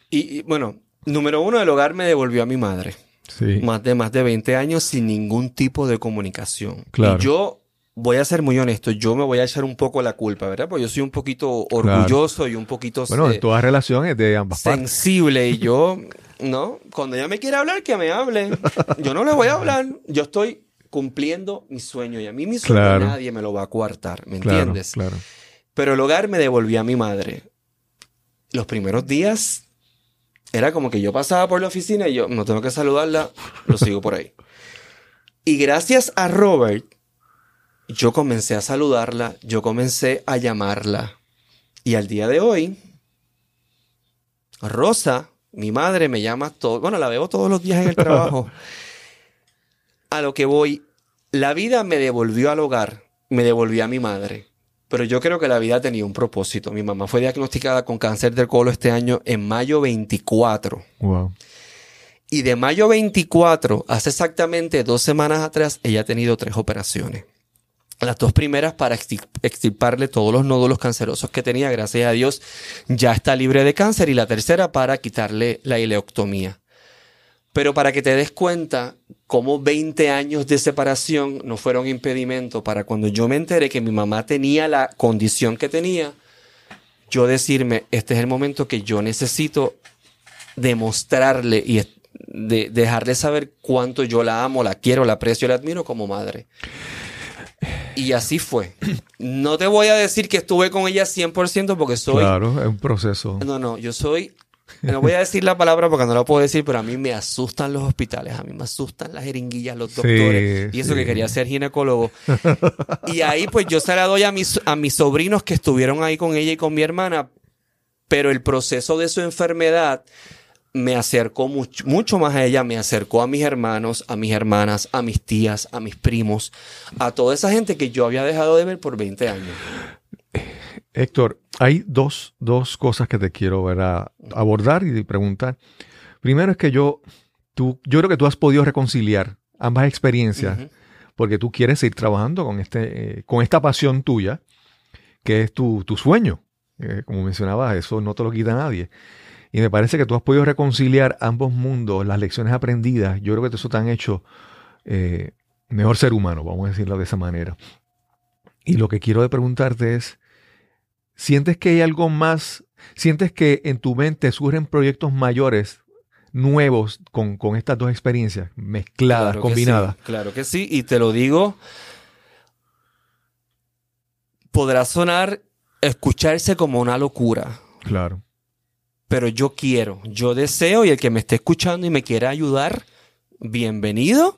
S1: Y, y, bueno, número uno, el hogar me devolvió a mi madre.
S5: Sí.
S1: Más de más de 20 años sin ningún tipo de comunicación.
S5: Claro.
S1: Y yo voy a ser muy honesto, yo me voy a echar un poco la culpa, ¿verdad? Porque yo soy un poquito orgulloso y un poquito
S5: Bueno,
S1: eh,
S5: en todas relaciones de ambas partes.
S1: sensible y yo, ¿no? Cuando ella me quiere hablar, que me hable. Yo no le voy a hablar. Yo estoy cumpliendo mi sueño y a mí mi sueño
S5: Claro.
S1: nadie me lo va a coartar, ¿me
S5: Claro,
S1: entiendes?
S5: claro.
S1: Pero el hogar me devolvió a mi madre. Los primeros días era como que yo pasaba por la oficina y yo no tengo que saludarla, lo sigo por ahí. Y gracias a Robert, yo comencé a saludarla, yo comencé a llamarla. Y al día de hoy, Rosa, mi madre, me llama todo. Bueno, la veo todos los días en el trabajo. a lo que voy, la vida me devolvió al hogar, me devolvió a mi madre. Pero yo creo que la vida tenía un propósito. Mi mamá fue diagnosticada con cáncer del colon este año en mayo 24.
S5: Wow.
S1: Y de mayo 24, hace exactamente dos semanas atrás, ella ha tenido tres operaciones. Las dos primeras para extir- extirparle todos los nódulos cancerosos que tenía, gracias a Dios, ya está libre de cáncer. Y la tercera para quitarle la ileoctomía. Pero para que te des cuenta cómo 20 años de separación no fueron impedimento para cuando yo me enteré que mi mamá tenía la condición que tenía, yo decirme, este es el momento que yo necesito demostrarle y de, dejarle saber cuánto yo la amo, la quiero, la aprecio, la admiro como madre. Y así fue. No te voy a decir que estuve con ella 100% porque soy...
S5: Claro, es un proceso.
S1: No, no, yo soy... No voy a decir la palabra porque no la puedo decir, pero a mí me asustan los hospitales, a mí me asustan las jeringuillas, los
S5: Sí,
S1: doctores. y eso
S5: sí.
S1: que quería ser ginecólogo. y ahí pues yo se la doy a mis, a mis sobrinos que estuvieron ahí con ella y con mi hermana, pero el proceso de su enfermedad me acercó mucho, mucho más a ella, me acercó a mis hermanos, a mis hermanas, a mis tías, a mis primos, a toda esa gente que yo había dejado de ver por 20 años.
S5: Héctor, hay dos, dos cosas que te quiero ver a- abordar y preguntar. Primero es que yo, tú, yo creo que tú has podido reconciliar ambas experiencias porque tú quieres seguir trabajando con, este, eh, con esta pasión tuya, que es tu, tu sueño. Eh, como mencionabas, eso no te lo quita nadie. Y me parece que tú has podido reconciliar ambos mundos, las lecciones aprendidas. Yo creo que eso te han hecho eh, mejor ser humano, vamos a decirlo de esa manera. Y lo que quiero de preguntarte es, ¿sientes que hay algo más? ¿Sientes que en tu mente surgen proyectos mayores, nuevos, con, con estas dos experiencias, mezcladas,
S1: Claro que
S5: combinadas?
S1: sí, claro que sí, y te lo digo, podrá sonar, escucharse como una locura,
S5: Claro.
S1: Pero yo quiero, yo deseo y el que me esté escuchando y me quiera ayudar, bienvenido.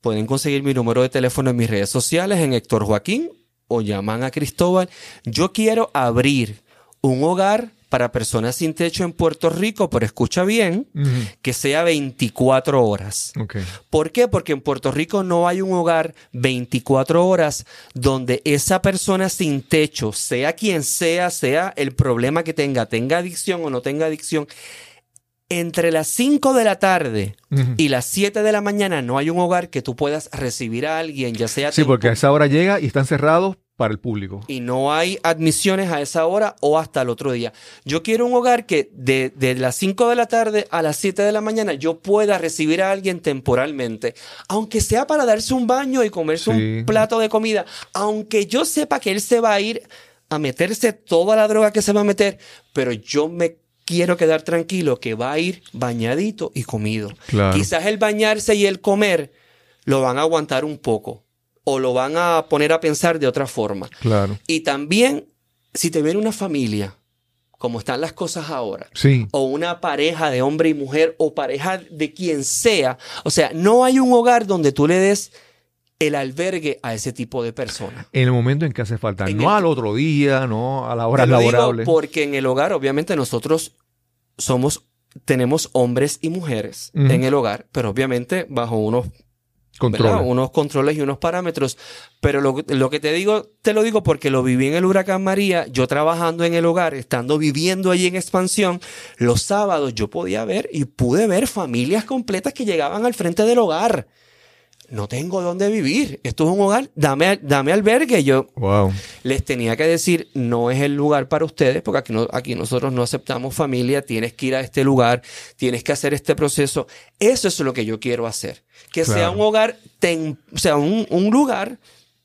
S1: Pueden conseguir mi número de teléfono en mis redes sociales, en Héctor Joaquín, o llaman a Cristóbal. Yo quiero abrir un hogar para personas sin techo en Puerto Rico, pero escucha bien, que sea 24 horas. ¿Por qué? Porque en Puerto Rico no hay un hogar 24 horas donde esa persona sin techo, sea quien sea, sea el problema que tenga, tenga adicción o no tenga adicción, entre las 5 de la tarde y las 7 de la mañana no hay un hogar que tú puedas recibir a alguien, ya sea
S5: Sí, porque a esa hora llega y están cerrados para el público.
S1: y no hay admisiones a esa hora o hasta el otro día. Yo quiero un hogar que de, de las 5 de la tarde a las 7 de la mañana yo pueda recibir a alguien temporalmente, aunque sea para darse un baño y comerse
S5: Sí.
S1: un plato de comida, aunque yo sepa que él se va a ir a meterse toda la droga que se va a meter, pero yo me quiero quedar tranquilo que va a ir bañadito y comido.
S5: Claro.
S1: Quizás el bañarse y el comer lo van a aguantar un poco o lo van a poner a pensar de otra forma.
S5: Claro.
S1: Y también, si te viene una familia, como están las cosas ahora,
S5: Sí.
S1: o una pareja de hombre y mujer, o pareja de quien sea, o sea, no hay un hogar donde tú le des el albergue a ese tipo de personas.
S5: En el momento en que hace falta.
S1: En
S5: no
S1: el-
S5: al otro día, no a la hora laborable.
S1: porque en el hogar, obviamente, nosotros somos, tenemos hombres y mujeres en el hogar, pero obviamente bajo unos
S5: Control.
S1: ¿verdad? unos controles y unos parámetros. Pero lo, lo que te digo, te lo digo porque lo viví en el huracán María, yo trabajando en el hogar, estando viviendo allí en expansión, los sábados yo podía ver y pude ver familias completas que llegaban al frente del hogar. No tengo dónde vivir. Esto es un hogar, dame, dame albergue. Yo
S5: Wow.
S1: les tenía que decir, no es el lugar para ustedes, porque aquí, no, aquí nosotros no aceptamos familia, tienes que ir a este lugar, tienes que hacer este proceso. Eso es lo que yo quiero hacer. Que sea un hogar, ten- o sea, un, un lugar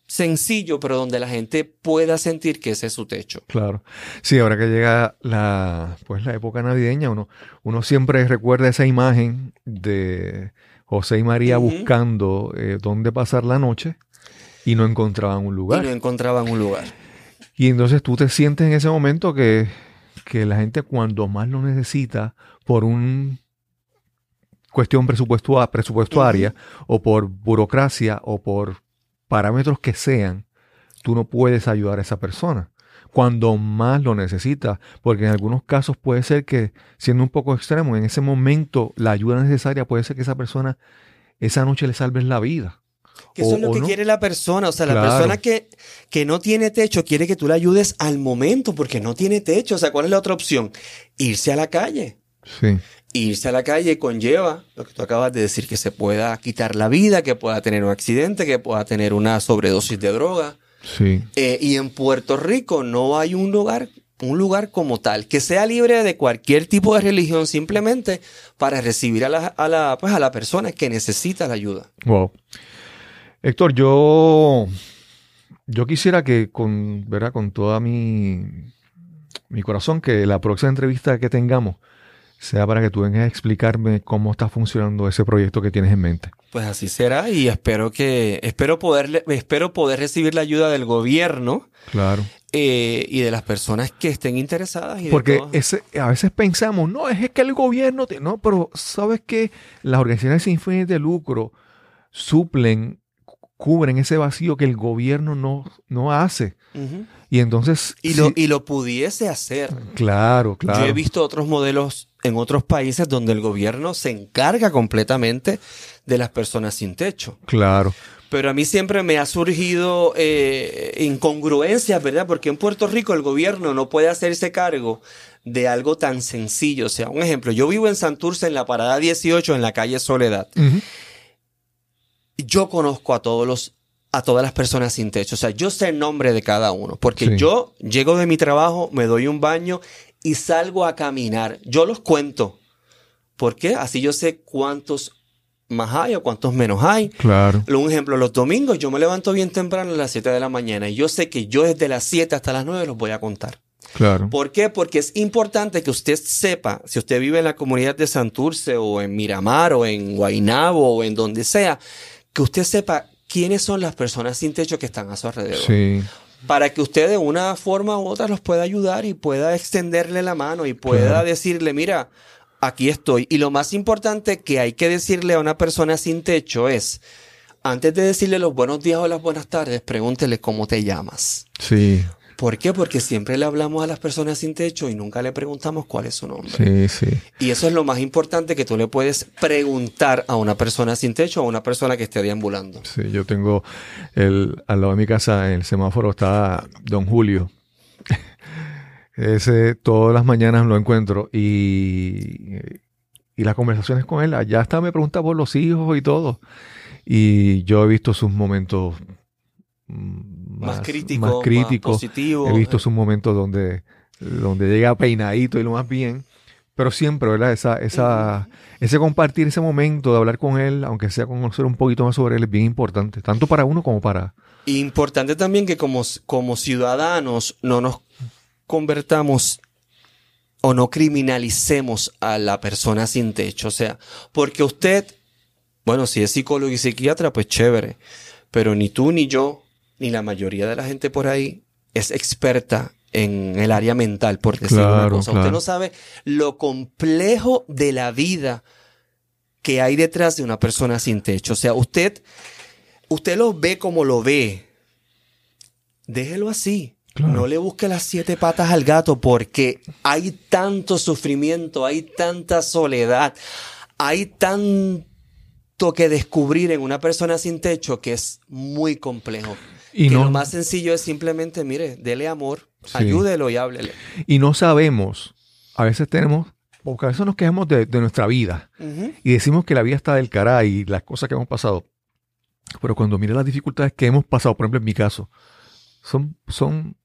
S1: sencillo, pero donde la gente pueda sentir que ese es su techo.
S5: Claro. Sí, ahora que llega la, pues la época navideña, uno, uno siempre recuerda esa imagen de José y María buscando eh, dónde pasar la noche y no encontraban un
S1: Y
S5: lugar.
S1: no encontraban un lugar.
S5: Y entonces tú te sientes en ese momento que, que la gente cuando más lo necesita por un cuestión presupuestua- presupuestaria o por burocracia o por parámetros que sean, tú no puedes ayudar a esa persona cuando más lo necesita, porque en algunos casos puede ser que, siendo un poco extremo, en ese momento la ayuda necesaria puede ser que esa persona esa noche le salves la vida.
S1: Que eso
S5: O-
S1: es lo que
S5: no.
S1: quiere la persona. O sea, la persona que, que no tiene techo quiere que tú le ayudes al momento porque no tiene techo. O sea, ¿cuál es la otra opción? Irse a la calle.
S5: Sí,
S1: Irse a la calle conlleva lo que tú acabas de decir, que se pueda quitar la vida, que pueda tener un accidente, que pueda tener una sobredosis de droga.
S5: Sí.
S1: Eh, y en Puerto Rico no hay un lugar, un lugar como tal, que sea libre de cualquier tipo de religión, simplemente para recibir a la, a la, pues a la persona que necesita la ayuda.
S5: Wow. Héctor, yo, yo quisiera que con, ¿verdad? con toda mi, mi corazón, que la próxima entrevista que tengamos sea para que tú vengas a explicarme cómo está funcionando ese proyecto que tienes en mente.
S1: Pues así será y espero que espero poder espero poder recibir la ayuda del gobierno
S5: Claro.
S1: eh, y de las personas que estén interesadas y
S5: Porque ese, a veces pensamos, no, es que el gobierno, te-". no, pero sabes que las organizaciones sin fines de lucro suplen, cu- cubren ese vacío que el gobierno no, no hace. Y entonces...
S1: y lo
S5: sí,
S1: y lo pudiese hacer.
S5: claro, claro.
S1: Yo he visto otros modelos en otros países donde el gobierno se encarga completamente de las personas sin techo.
S5: Claro.
S1: Pero a mí siempre me ha surgido eh, incongruencias, ¿verdad? Porque en Puerto Rico el gobierno no puede hacerse cargo de algo tan sencillo. O sea, un ejemplo, yo vivo en Santurce, en la parada 18, en la calle Soledad. Yo conozco a todos los a todas las personas sin techo. O sea, yo sé el nombre de cada uno. Porque
S5: Sí.
S1: yo llego de mi trabajo, me doy un baño y salgo a caminar. Yo los cuento. ¿Por qué? Así yo sé cuántos más hay o cuántos menos hay.
S5: Claro.
S1: Un ejemplo, los domingos yo me levanto bien temprano a las 7 de la mañana y yo sé que yo desde las 7 hasta las 9 los voy a contar.
S5: Claro.
S1: ¿Por qué? Porque es importante que usted sepa, si usted vive en la comunidad de Santurce o en Miramar o en Guaynabo o en donde sea, que usted sepa quiénes son las personas sin techo que están a su alrededor.
S5: Sí.
S1: Para que usted de una forma u otra los pueda ayudar y pueda extenderle la mano y pueda
S5: Claro.
S1: decirle, mira, aquí estoy. Y lo más importante que hay que decirle a una persona sin techo es, antes de decirle los buenos días o las buenas tardes, pregúntele cómo te llamas.
S5: Sí.
S1: ¿Por qué? Porque siempre le hablamos a las personas sin techo y nunca le preguntamos cuál es su nombre.
S5: Sí, sí.
S1: Y eso es lo más importante que tú le puedes preguntar a una persona sin techo o a una persona que esté deambulando.
S5: Sí, yo tengo el, al lado de mi casa, en el semáforo está Don Julio. Ese todas las mañanas lo encuentro y, y las conversaciones con él, allá hasta me pregunta por los hijos y todo. Y yo he visto sus momentos
S1: Más, crítico,
S5: más
S1: positivo.
S5: He visto sus momentos donde, donde llega peinadito y lo más bien. Pero siempre, ¿verdad? Esa, esa, ese compartir ese momento de hablar con él, aunque sea conocer un poquito más sobre él, es bien importante. Tanto para uno como para...
S1: Importante también que como, como ciudadanos no nos convertamos o no criminalicemos a la persona sin techo. O sea, porque usted, bueno, si es psicólogo y psiquiatra, pues chévere. Pero ni tú, ni yo, ni la mayoría de la gente por ahí es experta en el área mental, por decir una
S5: Claro,
S1: cosa.
S5: claro.
S1: Usted no sabe lo complejo de la vida que hay detrás de una persona sin techo. O sea, usted, usted lo ve como lo ve. Déjelo así.
S5: Claro.
S1: No le busque las siete patas al gato porque hay tanto sufrimiento, hay tanta soledad, hay tanto que descubrir en una persona sin techo que es muy complejo.
S5: Y
S1: que
S5: no,
S1: lo más sencillo es simplemente, mire, dele amor,
S5: Sí.
S1: ayúdelo y háblele.
S5: y no sabemos, a veces tenemos, porque a veces nos quejamos de, de nuestra vida y decimos que la vida está del cara y las cosas que hemos pasado. Pero cuando mira las dificultades que hemos pasado, por ejemplo, en mi caso, son, son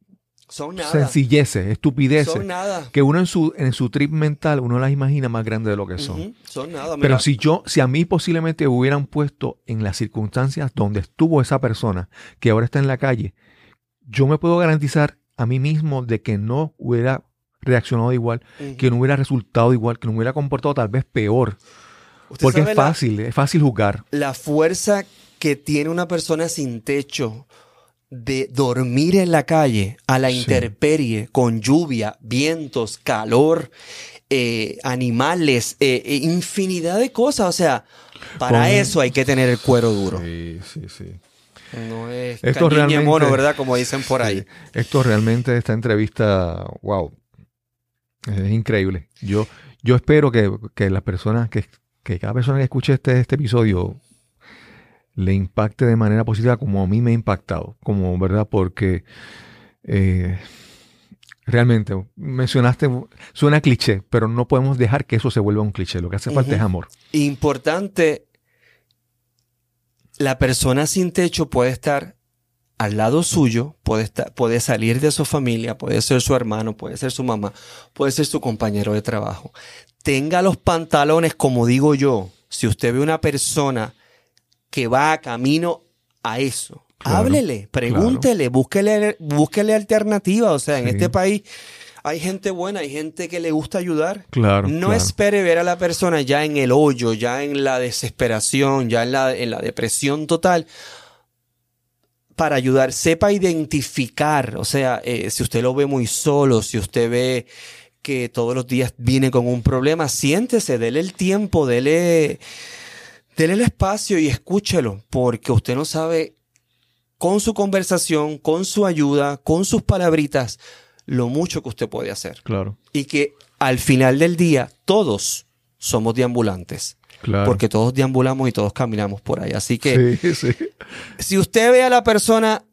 S1: Son nada.
S5: sencilleces, estupideces,
S1: Son nada.
S5: que uno en su, en su trip mental, uno las imagina más grandes de lo que son.
S1: Son nada.
S5: Pero si yo, si a mí posiblemente hubieran puesto en las circunstancias donde estuvo esa persona que ahora está en la calle, yo me puedo garantizar a mí mismo de que no hubiera reaccionado igual, que no hubiera resultado igual, que no hubiera comportado tal vez peor. Porque es
S1: la-
S5: fácil, es fácil juzgar.
S1: la fuerza que tiene una persona sin techo de dormir en la calle a la
S5: Sí.
S1: intemperie con lluvia, vientos, calor, eh, animales, eh, eh, infinidad de cosas. O sea, para
S5: Con-
S1: eso hay que tener el cuero duro.
S5: Sí, sí, sí.
S1: No es
S5: Esto realmente-
S1: mono, ¿verdad? Como dicen por ahí.
S5: Sí. Esto realmente, esta entrevista, wow, es increíble. Yo, yo espero que, que las personas, que, que cada persona que escuche este, este episodio le impacte de manera positiva como a mí me ha impactado, como verdad, porque eh, realmente mencionaste, suena cliché, pero no podemos dejar que eso se vuelva un cliché. Lo que hace falta es amor.
S1: Importante, la persona sin techo puede estar al lado suyo, puede, estar, puede salir de su familia, puede ser su hermano, puede ser su mamá, puede ser su compañero de trabajo. Tenga los pantalones, como digo yo, si usted ve una persona que va a camino a eso,
S5: Claro,
S1: háblele, pregúntele, búsquele, búsquele alternativa. O sea, en este país hay gente buena, hay gente que le gusta ayudar.
S5: Claro.
S1: No
S5: claro.
S1: espere ver a la persona ya en el hoyo, ya en la desesperación, ya en la, en la depresión total para ayudar. Sepa identificar, o sea, eh, si usted lo ve muy solo, si usted ve que todos los días viene con un problema, siéntese, dele el tiempo, dele, dele el espacio y escúchelo, porque usted no sabe con su conversación, con su ayuda, con sus palabritas, lo mucho que usted puede hacer
S5: Claro,
S1: y que al final del día todos somos deambulantes.
S5: claro.
S1: Porque todos deambulamos y todos caminamos por ahí. Así que
S5: sí, sí.
S1: si usted ve a la persona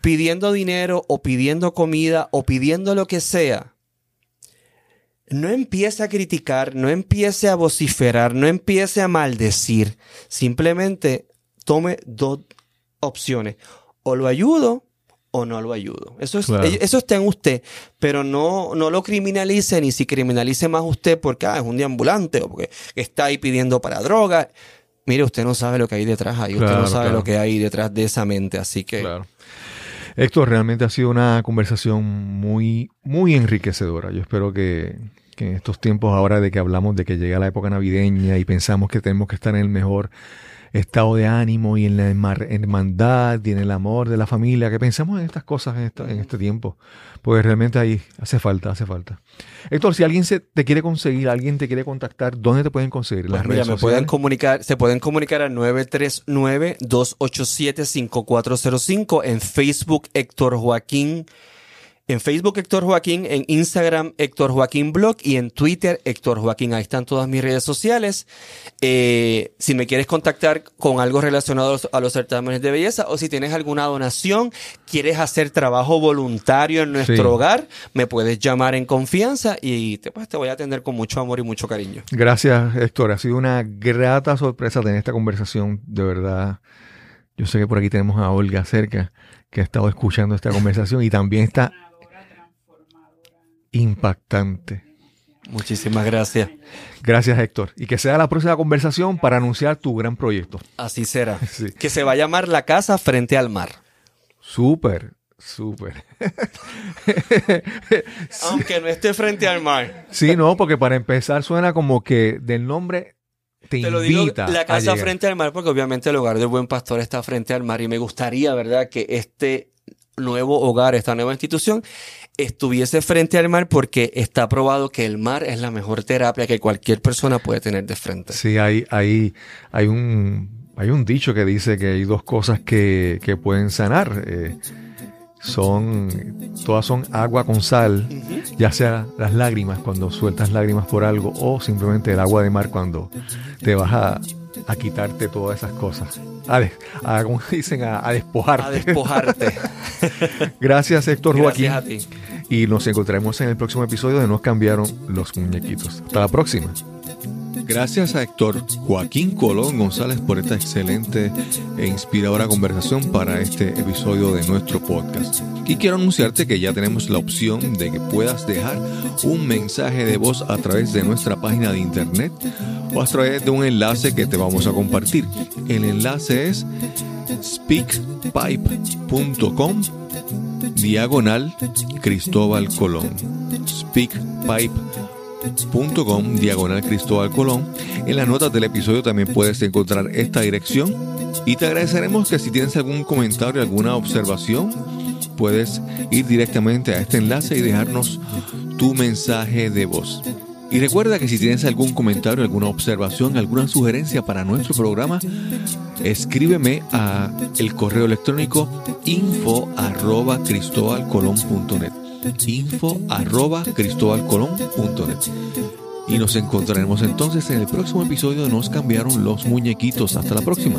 S1: pidiendo dinero o pidiendo comida o pidiendo lo que sea, no empiece a criticar, no empiece a vociferar, no empiece a maldecir. Simplemente tome dos opciones. O lo ayudo o no lo ayudo. Eso, es,
S5: Claro.
S1: eso está en usted, pero no, no lo criminalice ni si criminalice más usted porque ah, es un deambulante o porque está ahí pidiendo para droga. Mire, usted no sabe lo que hay detrás ahí, usted no sabe
S5: claro.
S1: lo que hay detrás de esa mente, así que.
S5: Héctor, realmente ha sido una conversación muy, muy enriquecedora. Yo espero que, que en estos tiempos ahora de que hablamos de que llega la época navideña y pensamos que tenemos que estar en el mejor estado de ánimo y en la herma- hermandad y en el amor de la familia, que pensemos en estas cosas en, esta- en este tiempo, pues realmente ahí hace falta, hace falta. Héctor, si alguien se, te quiere conseguir, alguien te quiere contactar, ¿dónde te pueden conseguir? ¿En
S1: Pues
S5: ¿Las
S1: mira,
S5: redes
S1: me
S5: sociales?
S1: pueden comunicar, se pueden comunicar al 939-287-5405 en Facebook Héctor Joaquín, en Facebook Héctor Joaquín, en Instagram Héctor Joaquín Blog y en Twitter Héctor Joaquín. Ahí están todas mis redes sociales. Eh, si me quieres contactar con algo relacionado a los, a los certámenes de belleza o si tienes alguna donación, quieres hacer trabajo voluntario en nuestro
S5: Sí.
S1: hogar, me puedes llamar en confianza y te, pues, te voy a atender con mucho amor y mucho cariño.
S5: Gracias, Héctor. Ha sido una grata sorpresa tener esta conversación. De verdad, yo sé que por aquí tenemos a Olga cerca, que ha estado escuchando esta conversación y también está impactante.
S1: Muchísimas gracias.
S5: Gracias, Héctor. Y que sea la próxima conversación para anunciar tu gran proyecto.
S1: Así será.
S5: Sí.
S1: Que se va a llamar La Casa Frente al Mar.
S5: Súper, súper.
S1: Aunque no esté frente al mar.
S5: Sí, no, porque para empezar suena como que del nombre te,
S1: Te lo digo,
S5: invita.
S1: La Casa. Frente al Mar, porque obviamente el hogar del buen pastor está frente al mar. Y me gustaría, ¿verdad?, que este nuevo hogar, esta nueva institución, estuviese frente al mar porque está probado que el mar es la mejor terapia que cualquier persona puede tener de frente.
S5: Sí, hay, hay, hay un hay un dicho que dice que hay dos cosas que, que pueden sanar. eh, son todas son agua con sal, ya sea las lágrimas cuando sueltas lágrimas por algo o simplemente el agua de mar cuando te vas a, a quitarte todas esas cosas. A, des- a- como dicen, a, a despojarte.
S1: A despojarte.
S5: Gracias, Héctor Joaquín.
S1: Gracias a ti.
S5: Y nos encontraremos en el próximo episodio de Nos cambiaron los muñequitos. Hasta la próxima. Gracias a Héctor Joaquín Colón González por esta excelente e inspiradora conversación para este episodio de nuestro podcast. Y quiero anunciarte que ya tenemos la opción de que puedas dejar un mensaje de voz a través de nuestra página de internet o a través de un enlace que te vamos a compartir. El enlace es speakpipe.com diagonal Cristóbal Colón. Speakpipe.com diagonal Cristóbal Colón. En las notas del episodio también puedes encontrar esta dirección y te agradeceremos que si tienes algún comentario, alguna observación, puedes ir directamente a este enlace y dejarnos tu mensaje de voz. Y recuerda que si tienes algún comentario, alguna observación, alguna sugerencia para nuestro programa, escríbeme a el correo electrónico info arroba cristobalcolón.net info arroba cristobalcolón.net y nos encontraremos entonces en el próximo episodio de Nos cambiaron los muñequitos. Hasta la próxima.